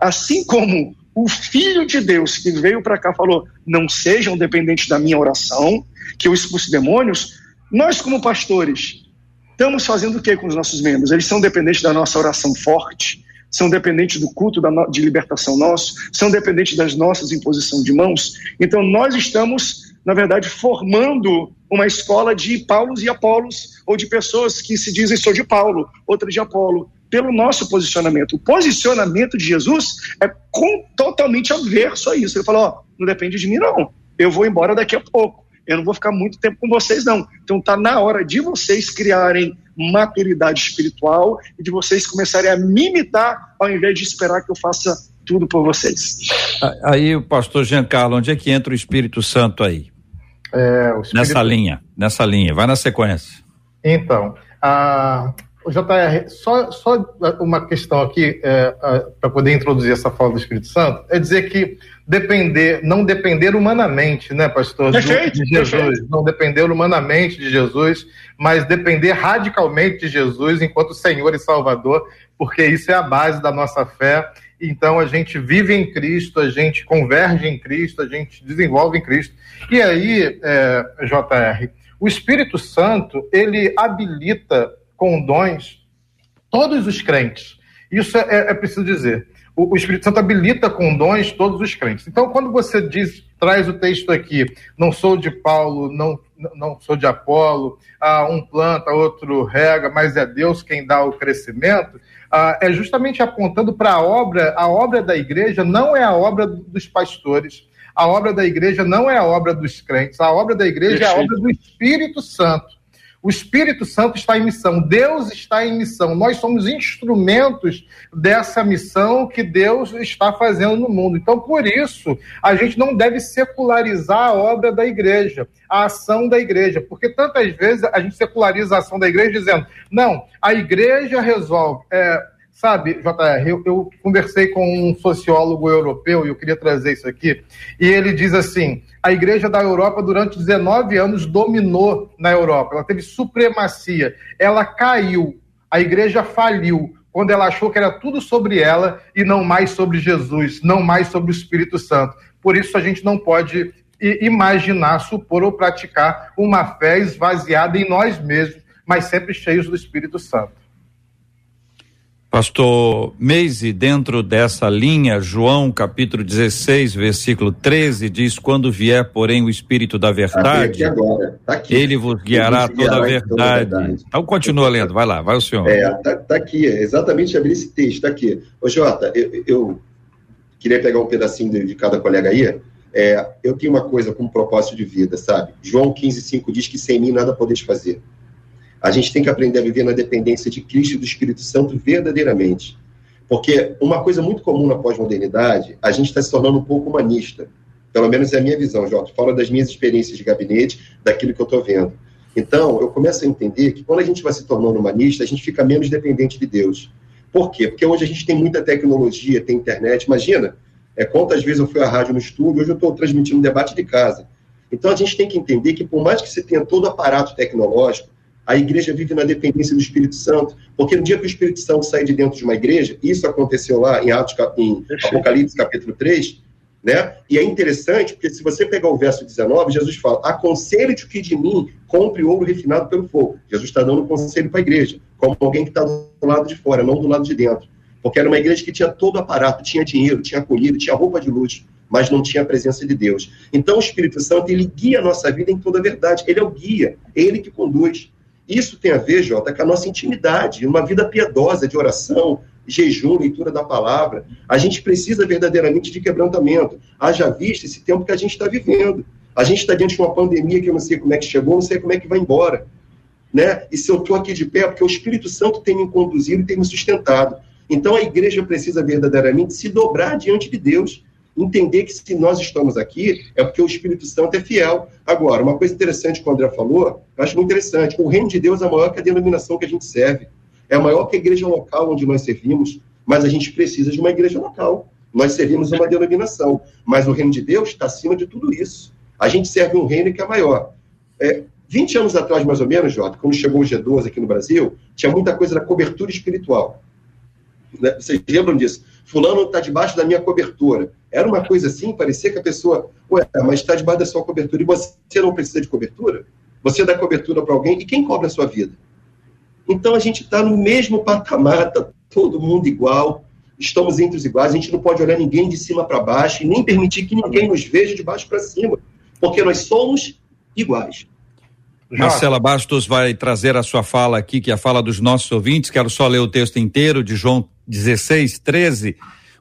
Assim como o Filho de Deus que veio para cá falou: não sejam dependentes da minha oração, que eu expulse demônios, nós, como pastores, estamos fazendo o que com os nossos membros? Eles são dependentes da nossa oração forte, são dependentes do culto de libertação nosso, são dependentes das nossas imposições de mãos. Então, nós estamos, na verdade, formando uma escola de Paulos e Apolos, ou de pessoas que se dizem sou de Paulo, outra de Apolo, pelo nosso posicionamento. O posicionamento de Jesus é com, totalmente averso a isso. Ele falou: ó, não depende de mim, não. Eu vou embora daqui a pouco. Eu não vou ficar muito tempo com vocês, não. Então tá na hora de vocês criarem maturidade espiritual e de vocês começarem a me imitar ao invés de esperar que eu faça tudo por vocês. Aí o pastor Giancarlo, onde é que entra o Espírito Santo aí? É, Espírito... Nessa linha, nessa linha, vai na sequência. Então, a, o JR, só, só uma questão aqui é, para poder introduzir essa fala do Espírito Santo, é dizer que depender, não depender humanamente, né, pastor? De Jesus, não depender humanamente de Jesus, mas depender radicalmente de Jesus enquanto Senhor e Salvador, porque isso é a base da nossa fé. Então a gente vive em Cristo, a gente converge em Cristo, a gente desenvolve em Cristo. E aí, é, JR, o Espírito Santo, ele habilita com dons todos os crentes. Isso é, é preciso dizer. O, o, Espírito Santo habilita com dons todos os crentes. Então, quando você diz, traz o texto aqui, não sou de Paulo, não, não sou de Apolo, ah, um planta, outro rega, mas é Deus quem dá o crescimento, ah, é justamente apontando para a obra, a obra da igreja não é a obra dos pastores, a obra da igreja não é a obra dos crentes, a obra da igreja é a obra do Espírito Santo. O Espírito Santo está em missão, Deus está em missão. Nós somos instrumentos dessa missão que Deus está fazendo no mundo. Então, por isso, a gente não deve secularizar a obra da igreja, a ação da igreja, porque tantas vezes a gente seculariza a ação da igreja dizendo: não, a igreja resolve. É, Sabe, JR, eu, eu, conversei com um sociólogo europeu e eu queria trazer isso aqui, e ele diz assim: a igreja da Europa durante 19 anos dominou na Europa, ela teve supremacia, ela caiu, a igreja faliu quando ela achou que era tudo sobre ela e não mais sobre Jesus, não mais sobre o Espírito Santo. Por isso a gente não pode imaginar, supor ou praticar uma fé esvaziada em nós mesmos, mas sempre cheios do Espírito Santo. Pastor Meise, dentro dessa linha, João capítulo 16, versículo 13, diz: Quando vier, porém, o Espírito da Verdade, tá agora, tá aqui. ele vos guiará, toda, a verdade. toda a verdade. Então continua lendo, vai lá, vai o senhor. É, tá, tá aqui, é exatamente abrir esse texto, tá aqui. Ô Jota, eu, eu queria pegar um pedacinho de, de cada colega aí. É, eu tenho uma coisa com propósito de vida, sabe? João 15, 5 diz que sem mim nada podeis fazer. A gente tem que aprender a viver na dependência de Cristo e do Espírito Santo verdadeiramente. Porque uma coisa muito comum na pós-modernidade, a gente está se tornando um pouco humanista. Pelo menos é a minha visão, Jota. Fala das minhas experiências de gabinete, daquilo que eu estou vendo. Então, eu começo a entender que quando a gente vai se tornando humanista, a gente fica menos dependente de Deus. Por quê? Porque hoje a gente tem muita tecnologia, tem internet. Imagina, é, quantas vezes eu fui à rádio no estúdio, hoje eu estou transmitindo debate de casa. Então, a gente tem que entender que, por mais que você tenha todo o aparato tecnológico, a igreja vive na dependência do Espírito Santo, porque no dia que o Espírito Santo sai de dentro de uma igreja, isso aconteceu lá em Atos, em Apocalipse capítulo 3, né? E é interessante, porque se você pegar o verso 19, Jesus fala: aconselho-te que de mim compre ouro refinado pelo fogo. Jesus está dando um conselho para a igreja, como alguém que está do lado de fora, não do lado de dentro. Porque era uma igreja que tinha todo o aparato, tinha dinheiro, tinha acolhido, tinha roupa de luxo, mas não tinha a presença de Deus. Então o Espírito Santo, ele guia a nossa vida em toda a verdade. Ele é o guia, é ele que conduz. Isso tem a ver, Jota, com a nossa intimidade, uma vida piedosa de oração, jejum, leitura da palavra. A gente precisa verdadeiramente de quebrantamento. Haja vista esse tempo que a gente está vivendo. A gente está diante de uma pandemia que eu não sei como é que chegou, não sei como é que vai embora. Né? E se eu estou aqui de pé, é porque o Espírito Santo tem me conduzido e tem me sustentado. Então a igreja precisa verdadeiramente se dobrar diante de Deus entender que se nós estamos aqui é porque o Espírito Santo é fiel. Agora, uma coisa interessante que o André falou, eu acho muito interessante, o reino de Deus é maior que a denominação que a gente serve. é maior que a igreja local onde nós servimos, mas a gente precisa de uma igreja local. Nós servimos uma denominação, mas o reino de Deus está acima de tudo isso. A gente serve um reino que é maior. É, 20 anos atrás, mais ou menos, Jota, quando chegou o G12 aqui no Brasil, tinha muita coisa da cobertura espiritual. Né? Vocês lembram disso? Fulano está debaixo da minha cobertura. Era uma coisa assim, parecia que a pessoa, ué, mas está debaixo da sua cobertura e você não precisa de cobertura? Você dá cobertura para alguém e quem cobra a sua vida? Então a gente está no mesmo patamar, está todo mundo igual, estamos entre os iguais, a gente não pode olhar ninguém de cima para baixo e nem permitir que ninguém nos veja de baixo para cima, porque nós somos iguais. Marcela Bastos vai trazer a sua fala aqui, que é a fala dos nossos ouvintes. Quero só ler o texto inteiro de João 16, 13.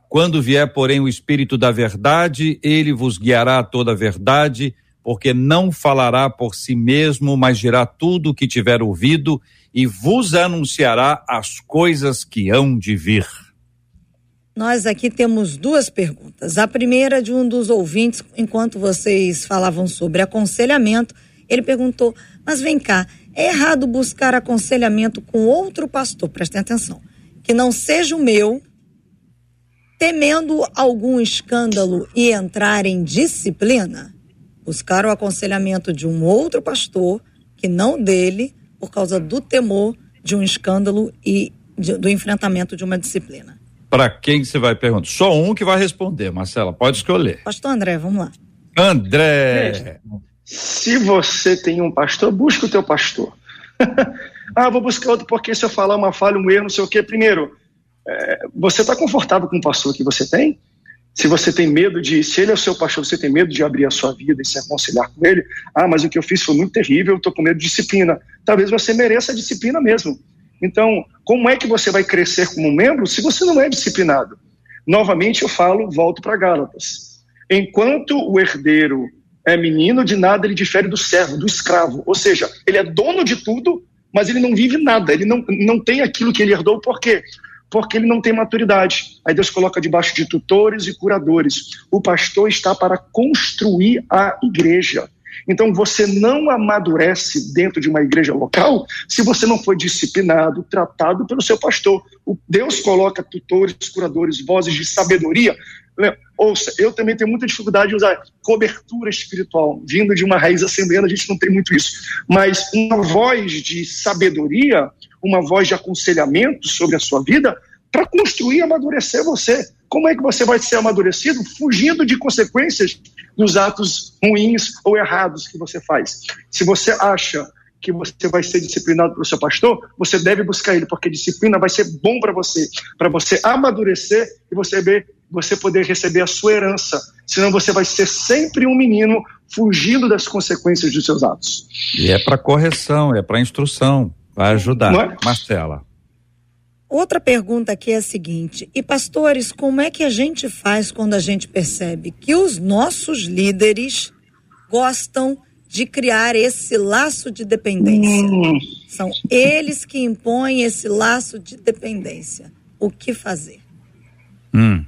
Quando vier, porém, o Espírito da Verdade, ele vos guiará a toda a verdade, porque não falará por si mesmo, mas dirá tudo o que tiver ouvido e vos anunciará as coisas que hão de vir. Nós aqui temos duas perguntas. A primeira de um dos ouvintes, enquanto vocês falavam sobre aconselhamento, ele perguntou: Mas vem cá, é errado buscar aconselhamento com outro pastor, prestem atenção, que não seja o meu, temendo algum escândalo e entrar em disciplina? Buscar o aconselhamento de um outro pastor, que não dele, por causa do temor de um escândalo e de, do enfrentamento de uma disciplina. Para quem você vai perguntar? Só um que vai responder, Marcela, pode escolher. Pastor André, vamos lá. André. Se você tem um pastor, busca o teu pastor. ah, vou buscar outro porque se eu falar uma falha, um erro, não sei o quê. Primeiro, é, você está confortável com o pastor que você tem? Se você tem medo de, se ele é o seu pastor, você tem medo de abrir a sua vida e se aconselhar com ele, ah, mas o que eu fiz foi muito terrível, estou com medo de disciplina. Talvez você mereça a disciplina mesmo. Então, como é que você vai crescer como membro se você não é disciplinado? Novamente eu falo, volto para Gálatas. Enquanto o herdeiro é menino, de nada ele difere do servo, do escravo. Ou seja, ele é dono de tudo, mas ele não vive nada, ele não, não tem aquilo que ele herdou, por quê? Porque ele não tem maturidade. Aí Deus coloca debaixo de tutores e curadores. O pastor está para construir a igreja. Então você não amadurece dentro de uma igreja local se você não for disciplinado, tratado pelo seu pastor. O Deus coloca tutores, curadores, vozes de sabedoria? Ouça, eu também tenho muita dificuldade de usar cobertura espiritual. Vindo de uma raiz assembleana, a gente não tem muito isso. Mas uma voz de sabedoria, uma voz de aconselhamento sobre a sua vida, para construir e amadurecer você. Como é que você vai ser amadurecido? Fugindo de consequências dos atos ruins ou errados que você faz. Se você acha que você vai ser disciplinado pelo seu pastor, você deve buscar ele, porque disciplina vai ser bom para você, para você amadurecer e você ver você poder receber a sua herança. Senão você vai ser sempre um menino fugindo das consequências dos seus atos. E é para correção, é para instrução, vai ajudar. É? Marcela. Outra pergunta aqui é a seguinte: e pastores, como é que a gente faz quando a gente percebe que os nossos líderes gostam de criar esse laço de dependência? São eles que impõem esse laço de dependência. O que fazer? Hum.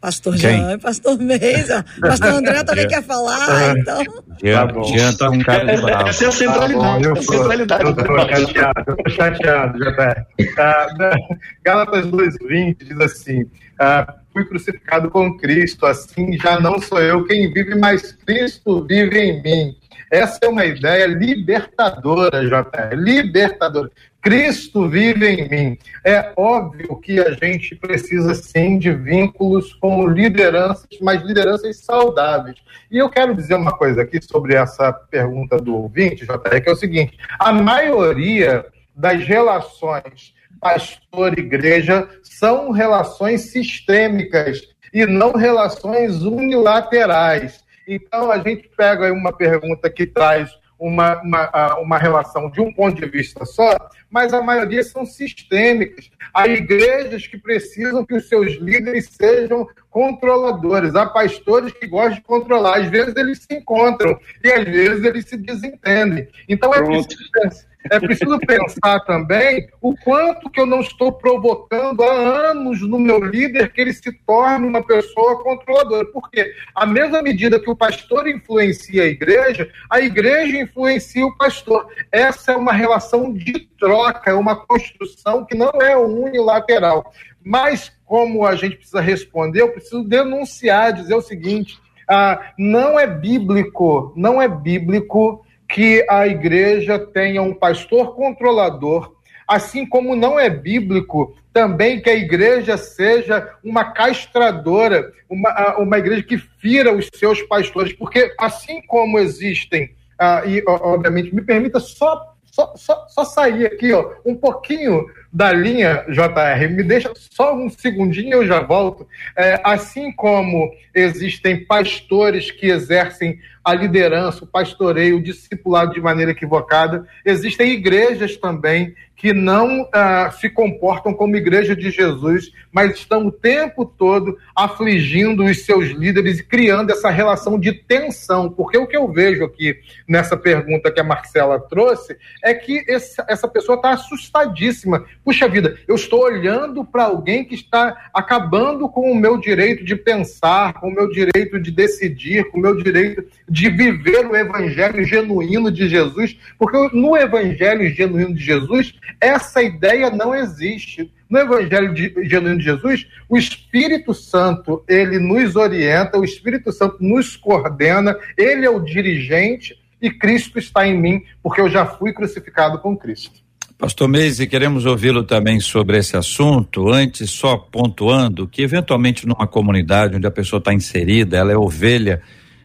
Pastor Quem? Jean, Pastor Meisa, Pastor André também quer falar, então. Jean, tá Jean tá um cara de bravo. Essa é a centralidade. Tá bom, eu, tô, centralidade eu tô chateado, eu tô chateado, já tá. Uh, Gálatas 2,20 diz assim: uh, fui crucificado com Cristo, assim já não sou eu quem vive, mas Cristo vive em mim. Essa é uma ideia libertadora, JR, libertadora. Cristo vive em mim. É óbvio que a gente precisa sim de vínculos com lideranças, mas lideranças saudáveis. E eu quero dizer uma coisa aqui sobre essa pergunta do ouvinte, JR, que é o seguinte: a maioria das relações pastor-igreja são relações sistêmicas e não relações unilaterais. Então, a gente pega uma pergunta que traz uma, uma, uma relação de um ponto de vista só, mas a maioria são sistêmicas. Há igrejas que precisam que os seus líderes sejam controladores, há pastores que gostam de controlar. Às vezes eles se encontram e às vezes eles se desentendem. Então é preciso pensar é preciso pensar também o quanto que eu não estou provocando há anos no meu líder que ele se torne uma pessoa controladora. Porque à mesma medida que o pastor influencia a igreja, a igreja influencia o pastor. Essa é uma relação de troca é uma construção que não é unilateral. Mas, como a gente precisa responder, eu preciso denunciar, dizer o seguinte: ah, não é bíblico, não é bíblico que a igreja tenha um pastor controlador, assim como não é bíblico também que a igreja seja uma castradora, uma, uma igreja que fira os seus pastores, porque assim como existem, ah, e obviamente, me permita só, só, só, só sair aqui ó, um pouquinho da linha JR, me deixa só um segundinho eu já volto. É, assim como existem pastores que exercem a liderança, o pastoreio, o discipulado de maneira equivocada, existem igrejas também que não ah, se comportam como igreja de Jesus, mas estão o tempo todo afligindo os seus líderes e criando essa relação de tensão. Porque o que eu vejo aqui nessa pergunta que a Marcela trouxe é que esse, essa pessoa está assustadíssima. Puxa vida, eu estou olhando para alguém que está acabando com o meu direito de pensar, com o meu direito de decidir, com o meu direito de viver o evangelho genuíno de Jesus, porque no evangelho genuíno de Jesus essa ideia não existe. No Evangelho de, Genuíno de Jesus, o Espírito Santo, ele nos orienta, o Espírito Santo nos coordena, ele é o dirigente e Cristo está em mim, porque eu já fui crucificado com Cristo. Pastor Meise, queremos ouvi-lo também sobre esse assunto, antes só pontuando que eventualmente numa comunidade onde a pessoa está inserida, ela é ovelha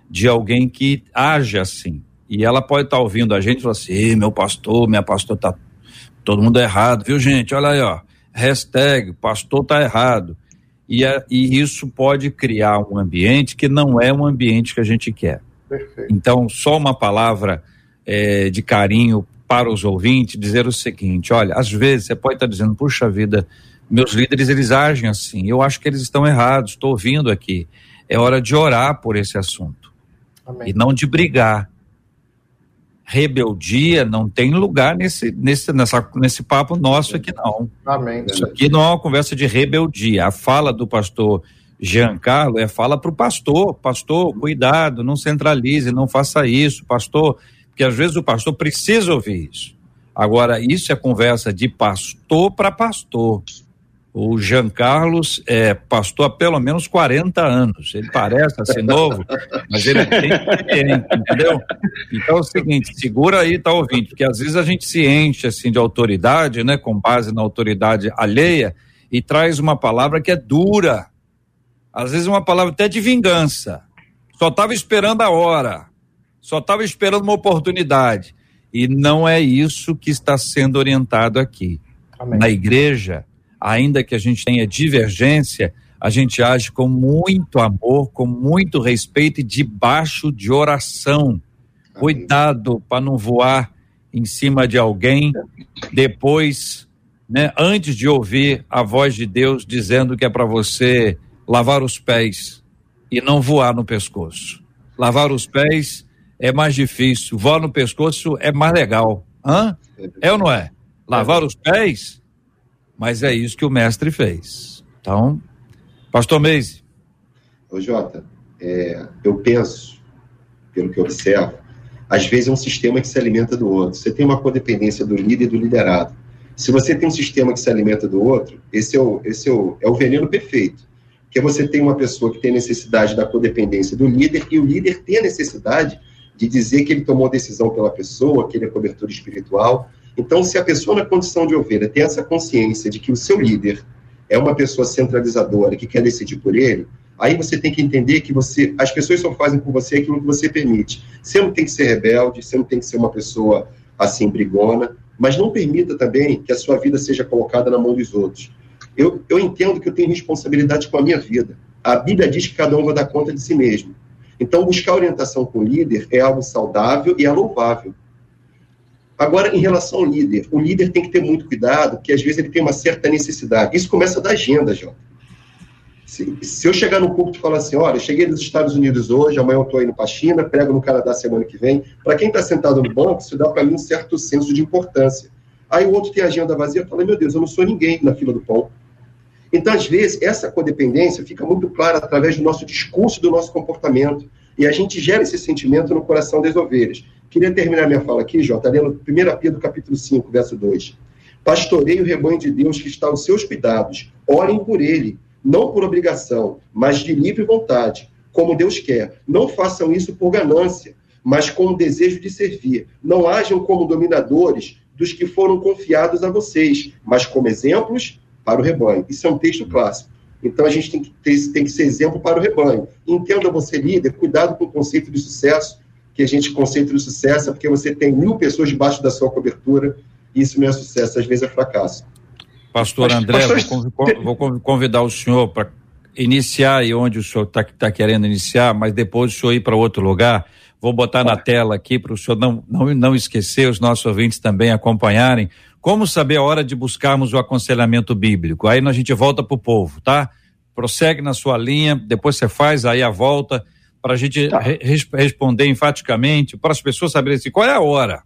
de alguém que age assim. E ela pode estar tá ouvindo a gente e falar assim, meu pastor, minha pastor está todo mundo errado, viu gente? Olha aí, ó, hashtag, pastor tá errado. E, é, e isso pode criar um ambiente que não é um ambiente que a gente quer. Perfeito. Então, só uma palavra é, de carinho para os ouvintes, dizer o seguinte, olha, às vezes você pode estar dizendo, puxa vida, meus líderes eles agem assim, eu acho que eles estão errados, estou ouvindo aqui. É hora de orar por esse assunto. Amém. E não de brigar rebeldia não tem lugar nesse, nesse, nessa, nesse papo nosso aqui, não. Amém. Isso aqui não é uma conversa de rebeldia. A fala do pastor Giancarlo é fala para o pastor: pastor, cuidado, não centralize, não faça isso, pastor, porque às vezes o pastor precisa ouvir isso. Agora, isso é conversa de pastor para pastor. O Jean Carlos é pastor há pelo menos 40 anos. Ele parece assim novo, mas ele é bem experiente, entendeu? Então é o seguinte, segura aí, tá ouvindo, porque às vezes a gente se enche assim de autoridade, né, com base na autoridade alheia e traz uma palavra que é dura. Às vezes uma palavra até de vingança. Só estava esperando a hora. Só estava esperando uma oportunidade. E não é isso que está sendo orientado aqui. Amém. Na igreja, ainda que a gente tenha divergência, a gente age com muito amor, com muito respeito e debaixo de oração. Cuidado para não voar em cima de alguém depois, né, antes de ouvir a voz de Deus dizendo que é para você lavar os pés e não voar no pescoço. Lavar os pés é mais difícil, voar no pescoço é mais legal. Hã? É ou não é? Lavar os pés mas é isso que o mestre fez. Então, Pastor Meise. Ô Jota, é, eu penso, pelo que eu observo, às vezes é um sistema que se alimenta do outro. Você tem uma codependência do líder e do liderado. Se você tem um sistema que se alimenta do outro, esse é o, esse é o, é o veneno perfeito. Porque você tem uma pessoa que tem necessidade da codependência do líder e o líder tem a necessidade de dizer que ele tomou decisão pela pessoa, que ele é cobertura espiritual. Então, se a pessoa na condição de ovelha tem essa consciência de que o seu líder é uma pessoa centralizadora que quer decidir por ele, aí você tem que entender que você, as pessoas só fazem por você aquilo que você permite. Você não tem que ser rebelde, você não tem que ser uma pessoa assim brigona, mas não permita também que a sua vida seja colocada na mão dos outros. Eu, eu entendo que eu tenho responsabilidade com a minha vida. A Bíblia diz que cada um vai dar conta de si mesmo. Então, buscar orientação com o líder é algo saudável e é louvável. Agora, em relação ao líder, o líder tem que ter muito cuidado, porque às vezes ele tem uma certa necessidade. Isso começa da agenda, Jota. Se, se eu chegar no público e falar assim, olha, cheguei dos Estados Unidos hoje, amanhã eu estou indo para a China, prego no Canadá semana que vem, para quem está sentado no banco, isso dá para mim um certo senso de importância. Aí o outro tem a agenda vazia e fala, meu Deus, eu não sou ninguém na fila do pão. Então, às vezes, essa codependência fica muito clara através do nosso discurso, do nosso comportamento. E a gente gera esse sentimento no coração das ovelhas. Queria terminar minha fala aqui, Jota, lendo 1 Pedro capítulo 5, verso 2. Pastoreie o rebanho de Deus que está aos seus cuidados. Orem por ele, não por obrigação, mas de livre vontade, como Deus quer. Não façam isso por ganância, mas com o desejo de servir. Não hajam como dominadores dos que foram confiados a vocês, mas como exemplos para o rebanho. Isso é um texto clássico. Então a gente tem que, ter, tem que ser exemplo para o rebanho. Entenda você, líder, cuidado com o conceito de sucesso, que a gente conceito de sucesso é porque você tem mil pessoas debaixo da sua cobertura, e isso não é sucesso, às vezes é fracasso. Pastor André, vou convidar o senhor para iniciar aí onde o senhor está tá querendo iniciar, mas depois o senhor ir para outro lugar. Vou botar na tela aqui para o senhor não, não, não esquecer, os nossos ouvintes também acompanharem. Como saber a hora de buscarmos o aconselhamento bíblico? Aí a gente volta para o povo, tá? Prossegue na sua linha, depois você faz aí a volta para a gente tá. re responder enfaticamente, para as pessoas saberem assim, qual é a hora.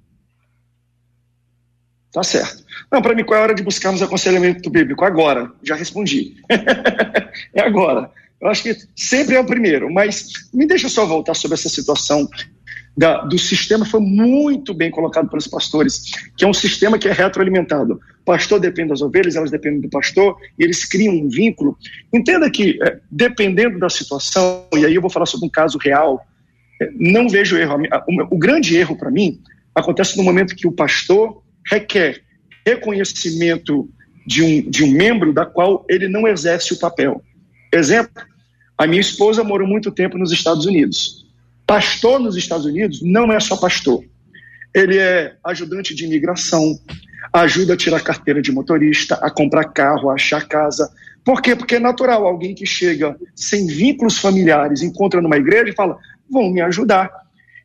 Tá certo. Não, para mim, qual é a hora de buscarmos aconselhamento bíblico? Agora, já respondi. é agora. Eu acho que sempre é o primeiro, mas me deixa só voltar sobre essa situação da, do sistema, foi muito bem colocado pelos pastores, que é um sistema que é retroalimentado. O pastor depende das ovelhas, elas dependem do pastor, e eles criam um vínculo. Entenda que, é, dependendo da situação, e aí eu vou falar sobre um caso real, é, não vejo erro. O, o grande erro para mim acontece no momento que o pastor requer reconhecimento de um, de um membro da qual ele não exerce o papel. Exemplo, a minha esposa morou muito tempo nos Estados Unidos. Pastor nos Estados Unidos não é só pastor. Ele é ajudante de imigração, ajuda a tirar carteira de motorista, a comprar carro, a achar casa. Por quê? Porque é natural alguém que chega sem vínculos familiares, encontra numa igreja e fala: vão me ajudar.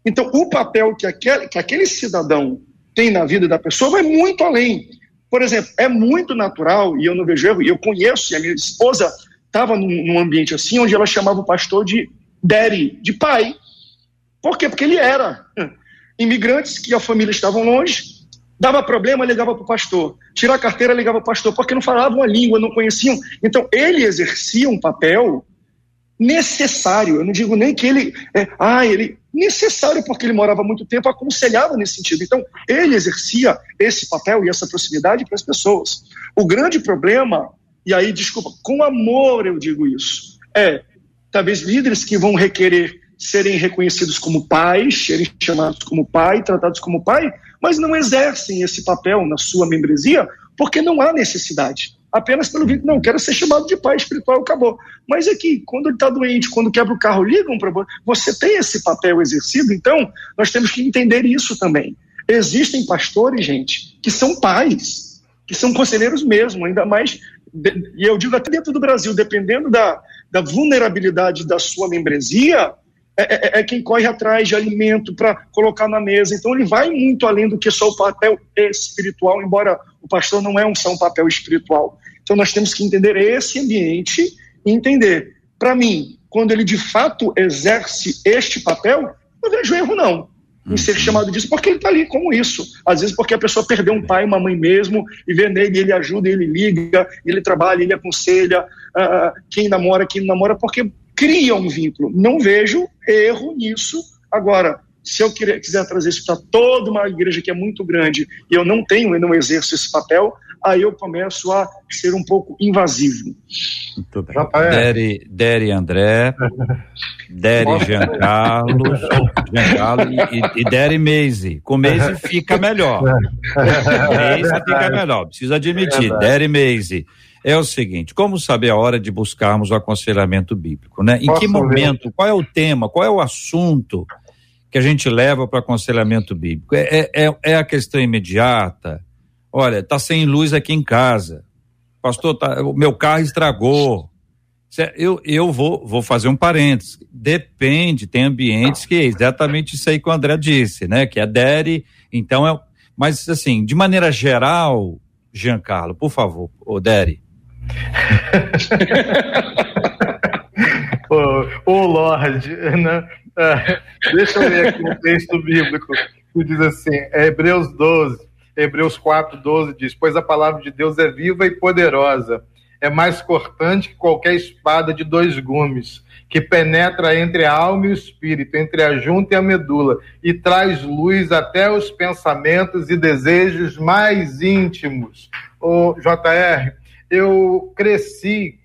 Então, o papel que aquele, que aquele cidadão tem na vida da pessoa vai muito além. Por exemplo, é muito natural, e eu não vejo erro, e eu conheço, e a minha esposa estava num, num, ambiente assim, onde ela chamava o pastor de daddy, de pai. Por quê? Porque ele era. Imigrantes que a família estavam longe, dava problema, ligava para o pastor. Tirar a carteira, ligava para o pastor, porque não falavam a língua, não conheciam. Então, ele exercia um papel necessário. Eu não digo nem que ele. É, ah, ele. Necessário, porque ele morava muito tempo, aconselhava nesse sentido. Então, ele exercia esse papel e essa proximidade para as pessoas. O grande problema e aí, desculpa, com amor eu digo isso. É, talvez líderes que vão requerer serem reconhecidos como pais, serem chamados como pai, tratados como pai, mas não exercem esse papel na sua membresia porque não há necessidade. Apenas pelo vínculo, não, quero ser chamado de pai espiritual, acabou. Mas aqui, quando ele está doente, quando quebra o carro, ligam para você, tem esse papel exercido, então nós temos que entender isso também. Existem pastores, gente, que são pais, que são conselheiros mesmo, ainda mais e eu digo até dentro do Brasil, dependendo da, da vulnerabilidade da sua membresia, é, é, é quem corre atrás de alimento para colocar na mesa. Então ele vai muito além do que só o papel espiritual, embora o pastor não é um só um papel espiritual. Então nós temos que entender esse ambiente e entender. Para mim, quando ele de fato exerce este papel, não vejo erro não em ser chamado disso, porque ele está ali como isso. Às vezes porque a pessoa perdeu um pai, uma mãe mesmo, e vê nele, ele ajuda, ele liga, ele trabalha, ele aconselha uh, quem namora, quem não namora, porque cria um vínculo. Não vejo erro nisso. Agora, se eu quiser trazer isso para toda uma igreja que é muito grande e eu não tenho e não exerço esse papel, aí eu começo a ser um pouco invasivo. Muito bem. Dere, Dere André, Dere Jean Carlos, Jean Carlos e, e Dere Meise. Com Meise fica melhor. Meise fica melhor, precisa admitir. É Dere Meise. É o seguinte, como saber a hora de buscarmos o aconselhamento bíblico, né? Em Posso que momento, ver? qual é o tema, qual é o assunto que a gente leva para o aconselhamento bíblico? É, é, é a questão imediata? Olha, tá sem luz aqui em casa. Pastor, tá, o meu carro estragou. Eu, eu vou, vou fazer um parênteses. Depende, tem ambientes que é exatamente isso aí que o André disse, né? Que adere, então é. Mas, assim, de maneira geral, Giancarlo, por favor, o Dere. o, o Lorde, né? É, deixa eu ler aqui um texto bíblico que diz assim, é Hebreus 12, Hebreus 4, 12 diz: Pois a palavra de Deus é viva e poderosa, é mais cortante que qualquer espada de dois gumes, que penetra entre a alma e o espírito, entre a junta e a medula, e traz luz até os pensamentos e desejos mais íntimos. O JR, eu cresci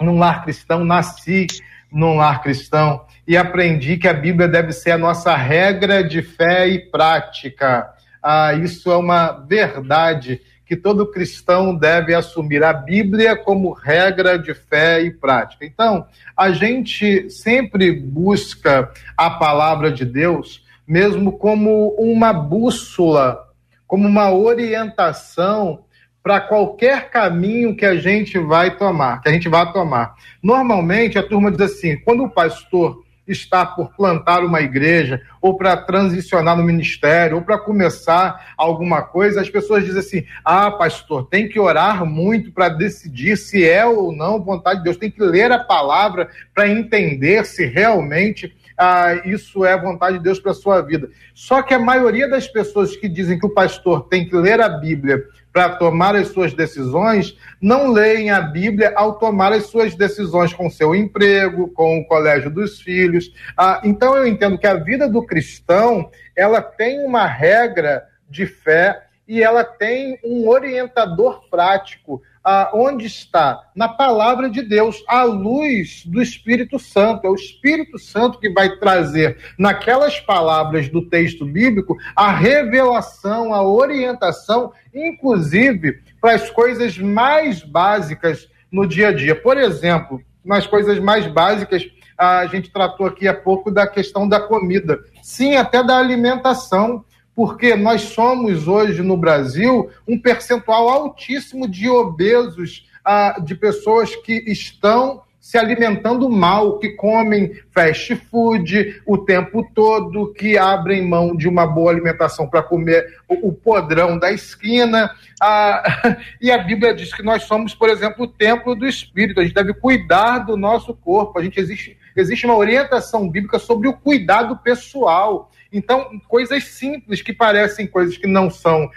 num lar cristão, nasci num lar cristão e aprendi que a Bíblia deve ser a nossa regra de fé e prática. Ah, isso é uma verdade que todo cristão deve assumir a Bíblia como regra de fé e prática. Então, a gente sempre busca a palavra de Deus, mesmo como uma bússola, como uma orientação para qualquer caminho que a gente vai tomar, que a gente vai tomar. Normalmente a turma diz assim: quando o pastor está por plantar uma igreja, ou para transicionar no ministério, ou para começar alguma coisa, as pessoas dizem assim: ah, pastor, tem que orar muito para decidir se é ou não vontade de Deus, tem que ler a palavra para entender se realmente ah, isso é vontade de Deus para sua vida. Só que a maioria das pessoas que dizem que o pastor tem que ler a Bíblia para tomar as suas decisões, não leem a Bíblia ao tomar as suas decisões com seu emprego, com o colégio dos filhos. Ah, então eu entendo que a vida do cristão ela tem uma regra de fé e ela tem um orientador prático ah, onde está? Na palavra de Deus, a luz do Espírito Santo. É o Espírito Santo que vai trazer, naquelas palavras do texto bíblico, a revelação, a orientação, inclusive para as coisas mais básicas no dia a dia. Por exemplo, nas coisas mais básicas, a gente tratou aqui há pouco da questão da comida. Sim, até da alimentação porque nós somos hoje no Brasil um percentual altíssimo de obesos, ah, de pessoas que estão se alimentando mal, que comem fast food o tempo todo, que abrem mão de uma boa alimentação para comer o, podrão da esquina. Ah, e a Bíblia diz que nós somos, por exemplo, o templo do Espírito. A gente deve cuidar do nosso corpo. A gente existe, existe uma orientação bíblica sobre o cuidado pessoal. Então, coisas simples que parecem coisas que não são,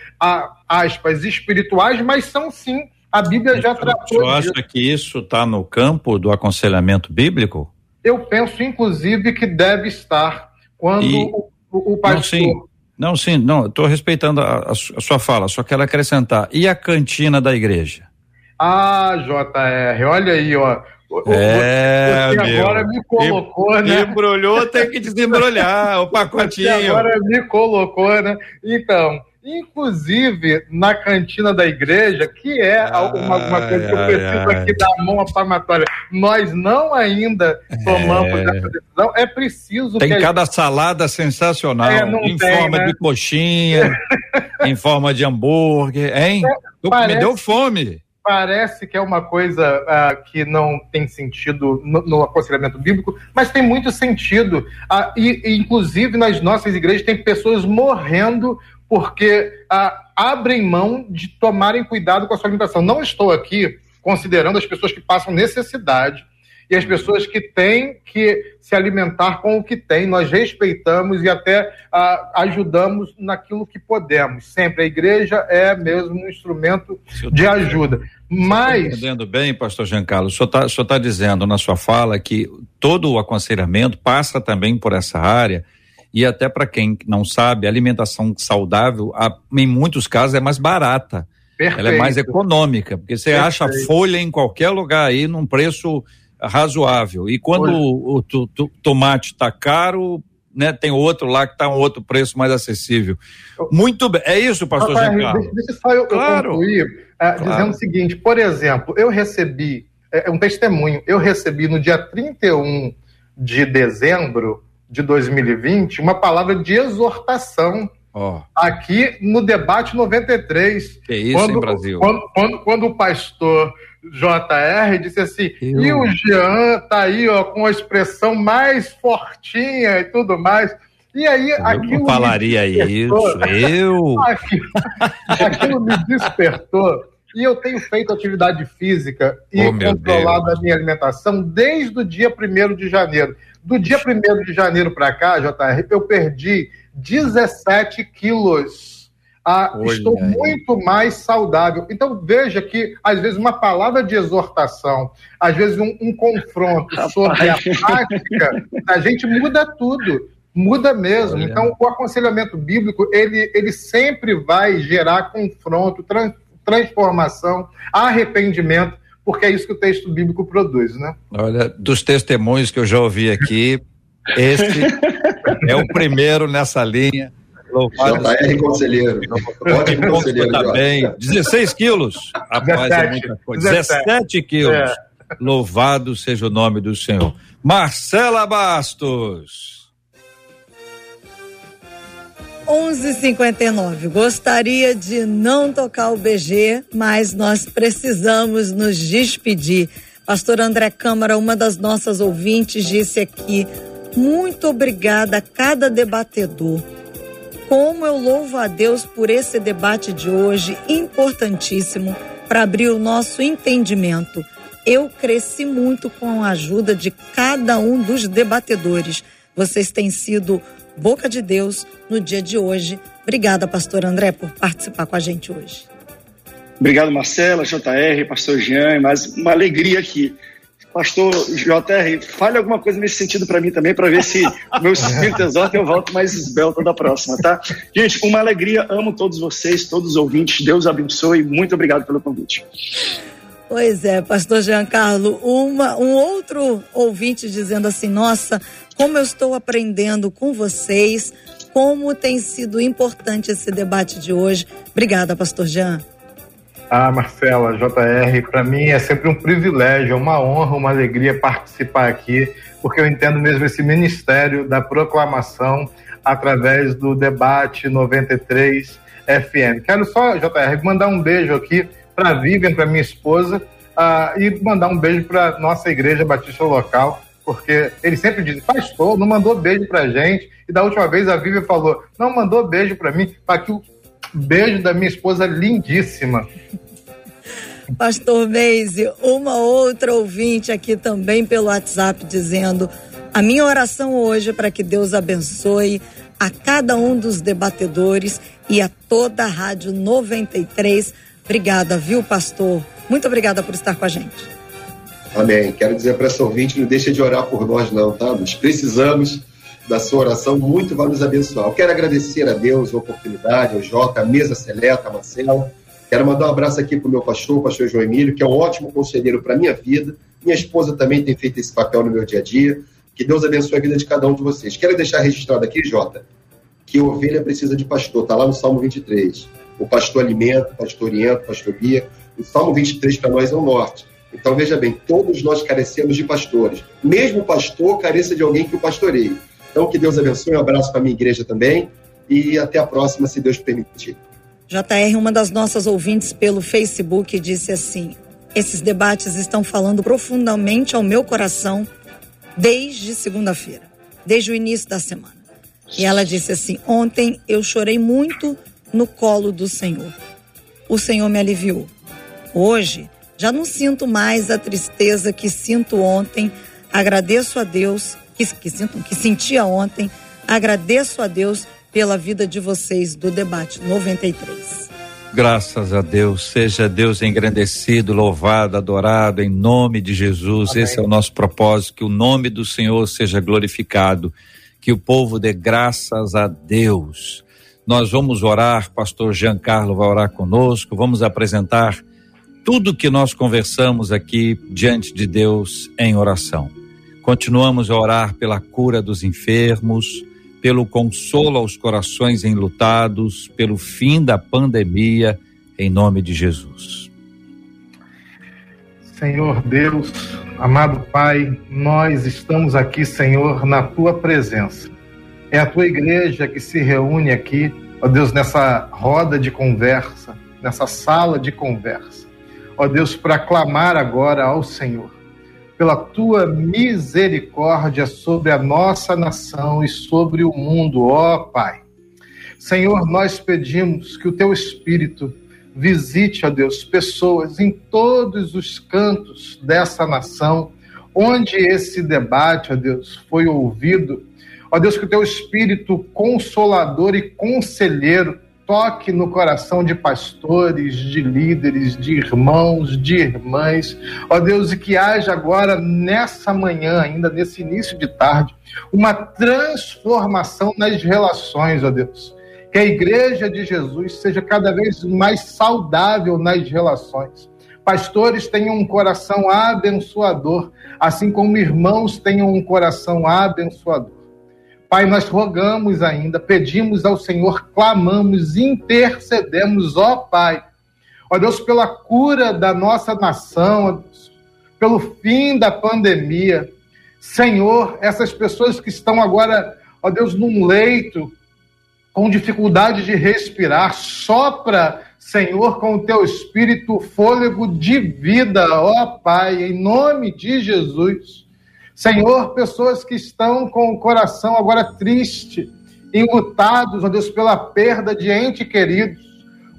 aspas, espirituais, mas são sim. A Bíblia já tratou. Você acha disso. que isso está no campo do aconselhamento bíblico? Eu penso, inclusive, que deve estar quando e... o, o, pastor. Não, sim. Não, sim, não, estou respeitando a, a, sua fala, só quero acrescentar. E a cantina da igreja? Ah, JR, olha aí, ó. É, você meu. agora me colocou, né? Embrulhou, tem que desembrulhar o pacotinho. Você agora me colocou, né? Então, inclusive na cantina da igreja, que é alguma, alguma coisa que eu preciso ai, aqui da mão afirmatória, nós não ainda tomamos é... essa decisão, é preciso Tem cada gente... salada sensacional, é, em tem, forma né? de coxinha, em forma de hambúrguer, hein? É, parece... Me deu fome parece que é uma coisa uh, que não tem sentido no, no, aconselhamento bíblico, mas tem muito sentido. Uh, e, e, inclusive, nas nossas igrejas, tem pessoas morrendo porque uh, abrem mão de tomarem cuidado com a sua alimentação. Não estou aqui considerando as pessoas que passam necessidade e as pessoas que têm que se alimentar com o que têm. Nós respeitamos e até ah, ajudamos naquilo que podemos. Sempre a igreja é mesmo um instrumento de ajuda. Mas. Entendendo bem, pastor Giancarlo, o senhor está tá dizendo na sua fala que todo o aconselhamento passa também por essa área. E até para quem não sabe, a alimentação saudável, em muitos casos, é mais barata. Perfeito. Ela é mais econômica, porque você Perfeito. acha folha em qualquer lugar aí num preço razoável. E quando o, o, o tomate está caro, né, tem outro lá que está um outro preço mais acessível. Muito bem. É isso, pastor Jean Carlos? Deixa, só eu, claro. eu concluir uh, claro. dizendo o seguinte: por exemplo, eu recebi, é, é um testemunho, eu recebi no dia 31 de dezembro de 2020 uma palavra de exortação Oh. Aqui no debate 93. Que isso, quando, hein, Brasil? Quando, quando, quando o pastor JR disse assim, eu... e o Jean tá aí, ó, com a expressão mais fortinha e tudo mais. E aí, eu aquilo. Não falaria isso, eu. aquilo, aquilo me despertou. E eu tenho feito atividade física e oh, controlado a minha alimentação desde o dia 1 de janeiro. Do dia 1 de janeiro para cá, JR, eu perdi 17 quilos ah, estou aí. muito mais saudável. Então veja que, às vezes, uma palavra de exortação, às vezes um, um confronto sobre a prática, a gente muda tudo. Muda mesmo. Olha. Então, o aconselhamento bíblico, ele, ele sempre vai gerar confronto, trans, transformação, arrependimento, porque é isso que o texto bíblico produz, né? Olha, dos testemunhos que eu já ouvi aqui, esse é o primeiro nessa linha. JR Conselheiro. Ótimo conselheiro. Tá bem. 16 quilos. Rapaz, 17, é muita coisa. 17, 17 quilos. É. Louvado seja o nome do Senhor. Marcela Bastos. 11:59. Gostaria de não tocar o BG, mas nós precisamos nos despedir. Pastor André Câmara, uma das nossas ouvintes, disse aqui: muito obrigada a cada debatedor. Como eu louvo a Deus por esse debate de hoje, importantíssimo para abrir o nosso entendimento. Eu cresci muito com a ajuda de cada um dos debatedores. Vocês têm sido boca de Deus no dia de hoje. Obrigada, pastor André, por participar com a gente hoje. Obrigado, Marcela, JR, pastor Jean, mais uma alegria aqui. Pastor JR, fale alguma coisa nesse sentido para mim também, para ver se o meu espírito exorta e eu volto mais esbelto da próxima, tá? Gente, uma alegria, amo todos vocês, todos os ouvintes, Deus abençoe, muito obrigado pelo convite. Pois é, pastor Giancarlo, uma, um outro ouvinte dizendo assim, nossa, como eu estou aprendendo com vocês, como tem sido importante esse debate de hoje. Obrigada, pastor Jean. Ah, Marcela, JR, para mim é sempre um privilégio, uma honra, uma alegria participar aqui, porque eu entendo mesmo esse ministério da proclamação através do debate 93 FM. Quero só, JR, mandar um beijo aqui para Vivian, para minha esposa, uh, e mandar um beijo para nossa igreja batista local, porque ele sempre diz, pastor, não mandou beijo pra gente. E da última vez a Vivian falou, não mandou beijo para mim. Aqui o beijo da minha esposa lindíssima. Pastor Meise, uma outra ouvinte aqui também pelo WhatsApp dizendo: a minha oração hoje é para que Deus abençoe a cada um dos debatedores e a toda a Rádio 93. Obrigada, viu, pastor? Muito obrigada por estar com a gente. Amém. Quero dizer para essa ouvinte, não deixa de orar por nós não, tá? Nós precisamos da sua oração, muito vai nos abençoar. Eu quero agradecer a Deus a oportunidade, ao Jota, a mesa seleta, a Marcelo. Quero mandar um abraço aqui para o meu pastor, o pastor João Emílio, que é um ótimo conselheiro para a minha vida. Minha esposa também tem feito esse papel no meu dia a dia. Que Deus abençoe a vida de cada um de vocês. Quero deixar registrado aqui, Jota, que ovelha precisa de pastor. Está lá no Salmo 23. O pastor alimenta, o pastor orienta, o pastor guia. O Salmo 23 para nós é o norte. Então, veja bem, todos nós carecemos de pastores. Mesmo o pastor careça de alguém que o pastoreie. Então, que Deus abençoe. Um abraço para a minha igreja também. E até a próxima, se Deus permitir. JR, uma das nossas ouvintes pelo Facebook, disse assim: esses debates estão falando profundamente ao meu coração desde segunda-feira, desde o início da semana. E ela disse assim: Ontem eu chorei muito no colo do Senhor. O Senhor me aliviou. Hoje já não sinto mais a tristeza que sinto ontem. Agradeço a Deus, que, que, que sentia ontem. Agradeço a Deus pela vida de vocês do debate 93. Graças a Deus, seja Deus engrandecido, louvado, adorado em nome de Jesus. Amém. Esse é o nosso propósito, que o nome do Senhor seja glorificado, que o povo dê graças a Deus. Nós vamos orar, pastor Giancarlo vai orar conosco, vamos apresentar tudo que nós conversamos aqui diante de Deus em oração. Continuamos a orar pela cura dos enfermos, pelo consolo aos corações enlutados, pelo fim da pandemia, em nome de Jesus. Senhor Deus, amado Pai, nós estamos aqui, Senhor, na tua presença. É a tua igreja que se reúne aqui, ó Deus, nessa roda de conversa, nessa sala de conversa ó Deus, para clamar agora ao Senhor, pela tua misericórdia sobre a nossa nação e sobre o mundo, ó Pai. Senhor, nós pedimos que o teu Espírito visite, ó Deus, pessoas em todos os cantos dessa nação, onde esse debate, ó Deus, foi ouvido. Ó Deus, que o teu Espírito consolador e conselheiro toque no coração de pastores, de líderes, de irmãos, de irmãs. Ó Deus, e que haja agora, nessa manhã, ainda nesse início de tarde, uma transformação nas relações, ó Deus. Que a igreja de Jesus seja cada vez mais saudável nas relações. Pastores tenham um coração abençoador, assim como irmãos tenham um coração abençoador. Pai, nós rogamos ainda, pedimos ao Senhor, clamamos, intercedemos, ó Pai. Ó Deus, pela cura da nossa nação, Deus, pelo fim da pandemia. Senhor, essas pessoas que estão agora, ó Deus, num leito, com dificuldade de respirar, sopra, Senhor, com o teu espírito, fôlego de vida, ó Pai, em nome de Jesus. Senhor, pessoas que estão com o coração agora triste, enlutados, ó Deus, pela perda de ente queridos,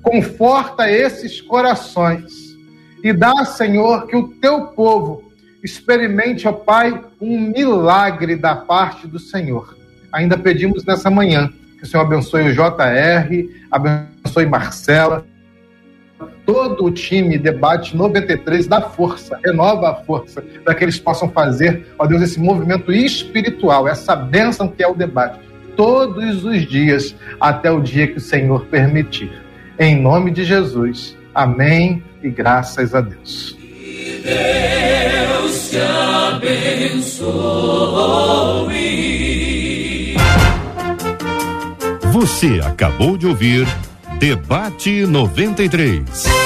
conforta esses corações e dá, Senhor, que o teu povo experimente, ó Pai, um milagre da parte do Senhor. Ainda pedimos nessa manhã que o Senhor abençoe o JR, abençoe Marcela, todo o time debate 93 dá força, renova a força, para que eles possam fazer, ó Deus, esse movimento espiritual, essa bênção que é o debate, todos os dias, até o dia que o Senhor permitir. Em nome de Jesus. Amém e graças a Deus. Deus te abençoe. Você acabou de ouvir Debate 93.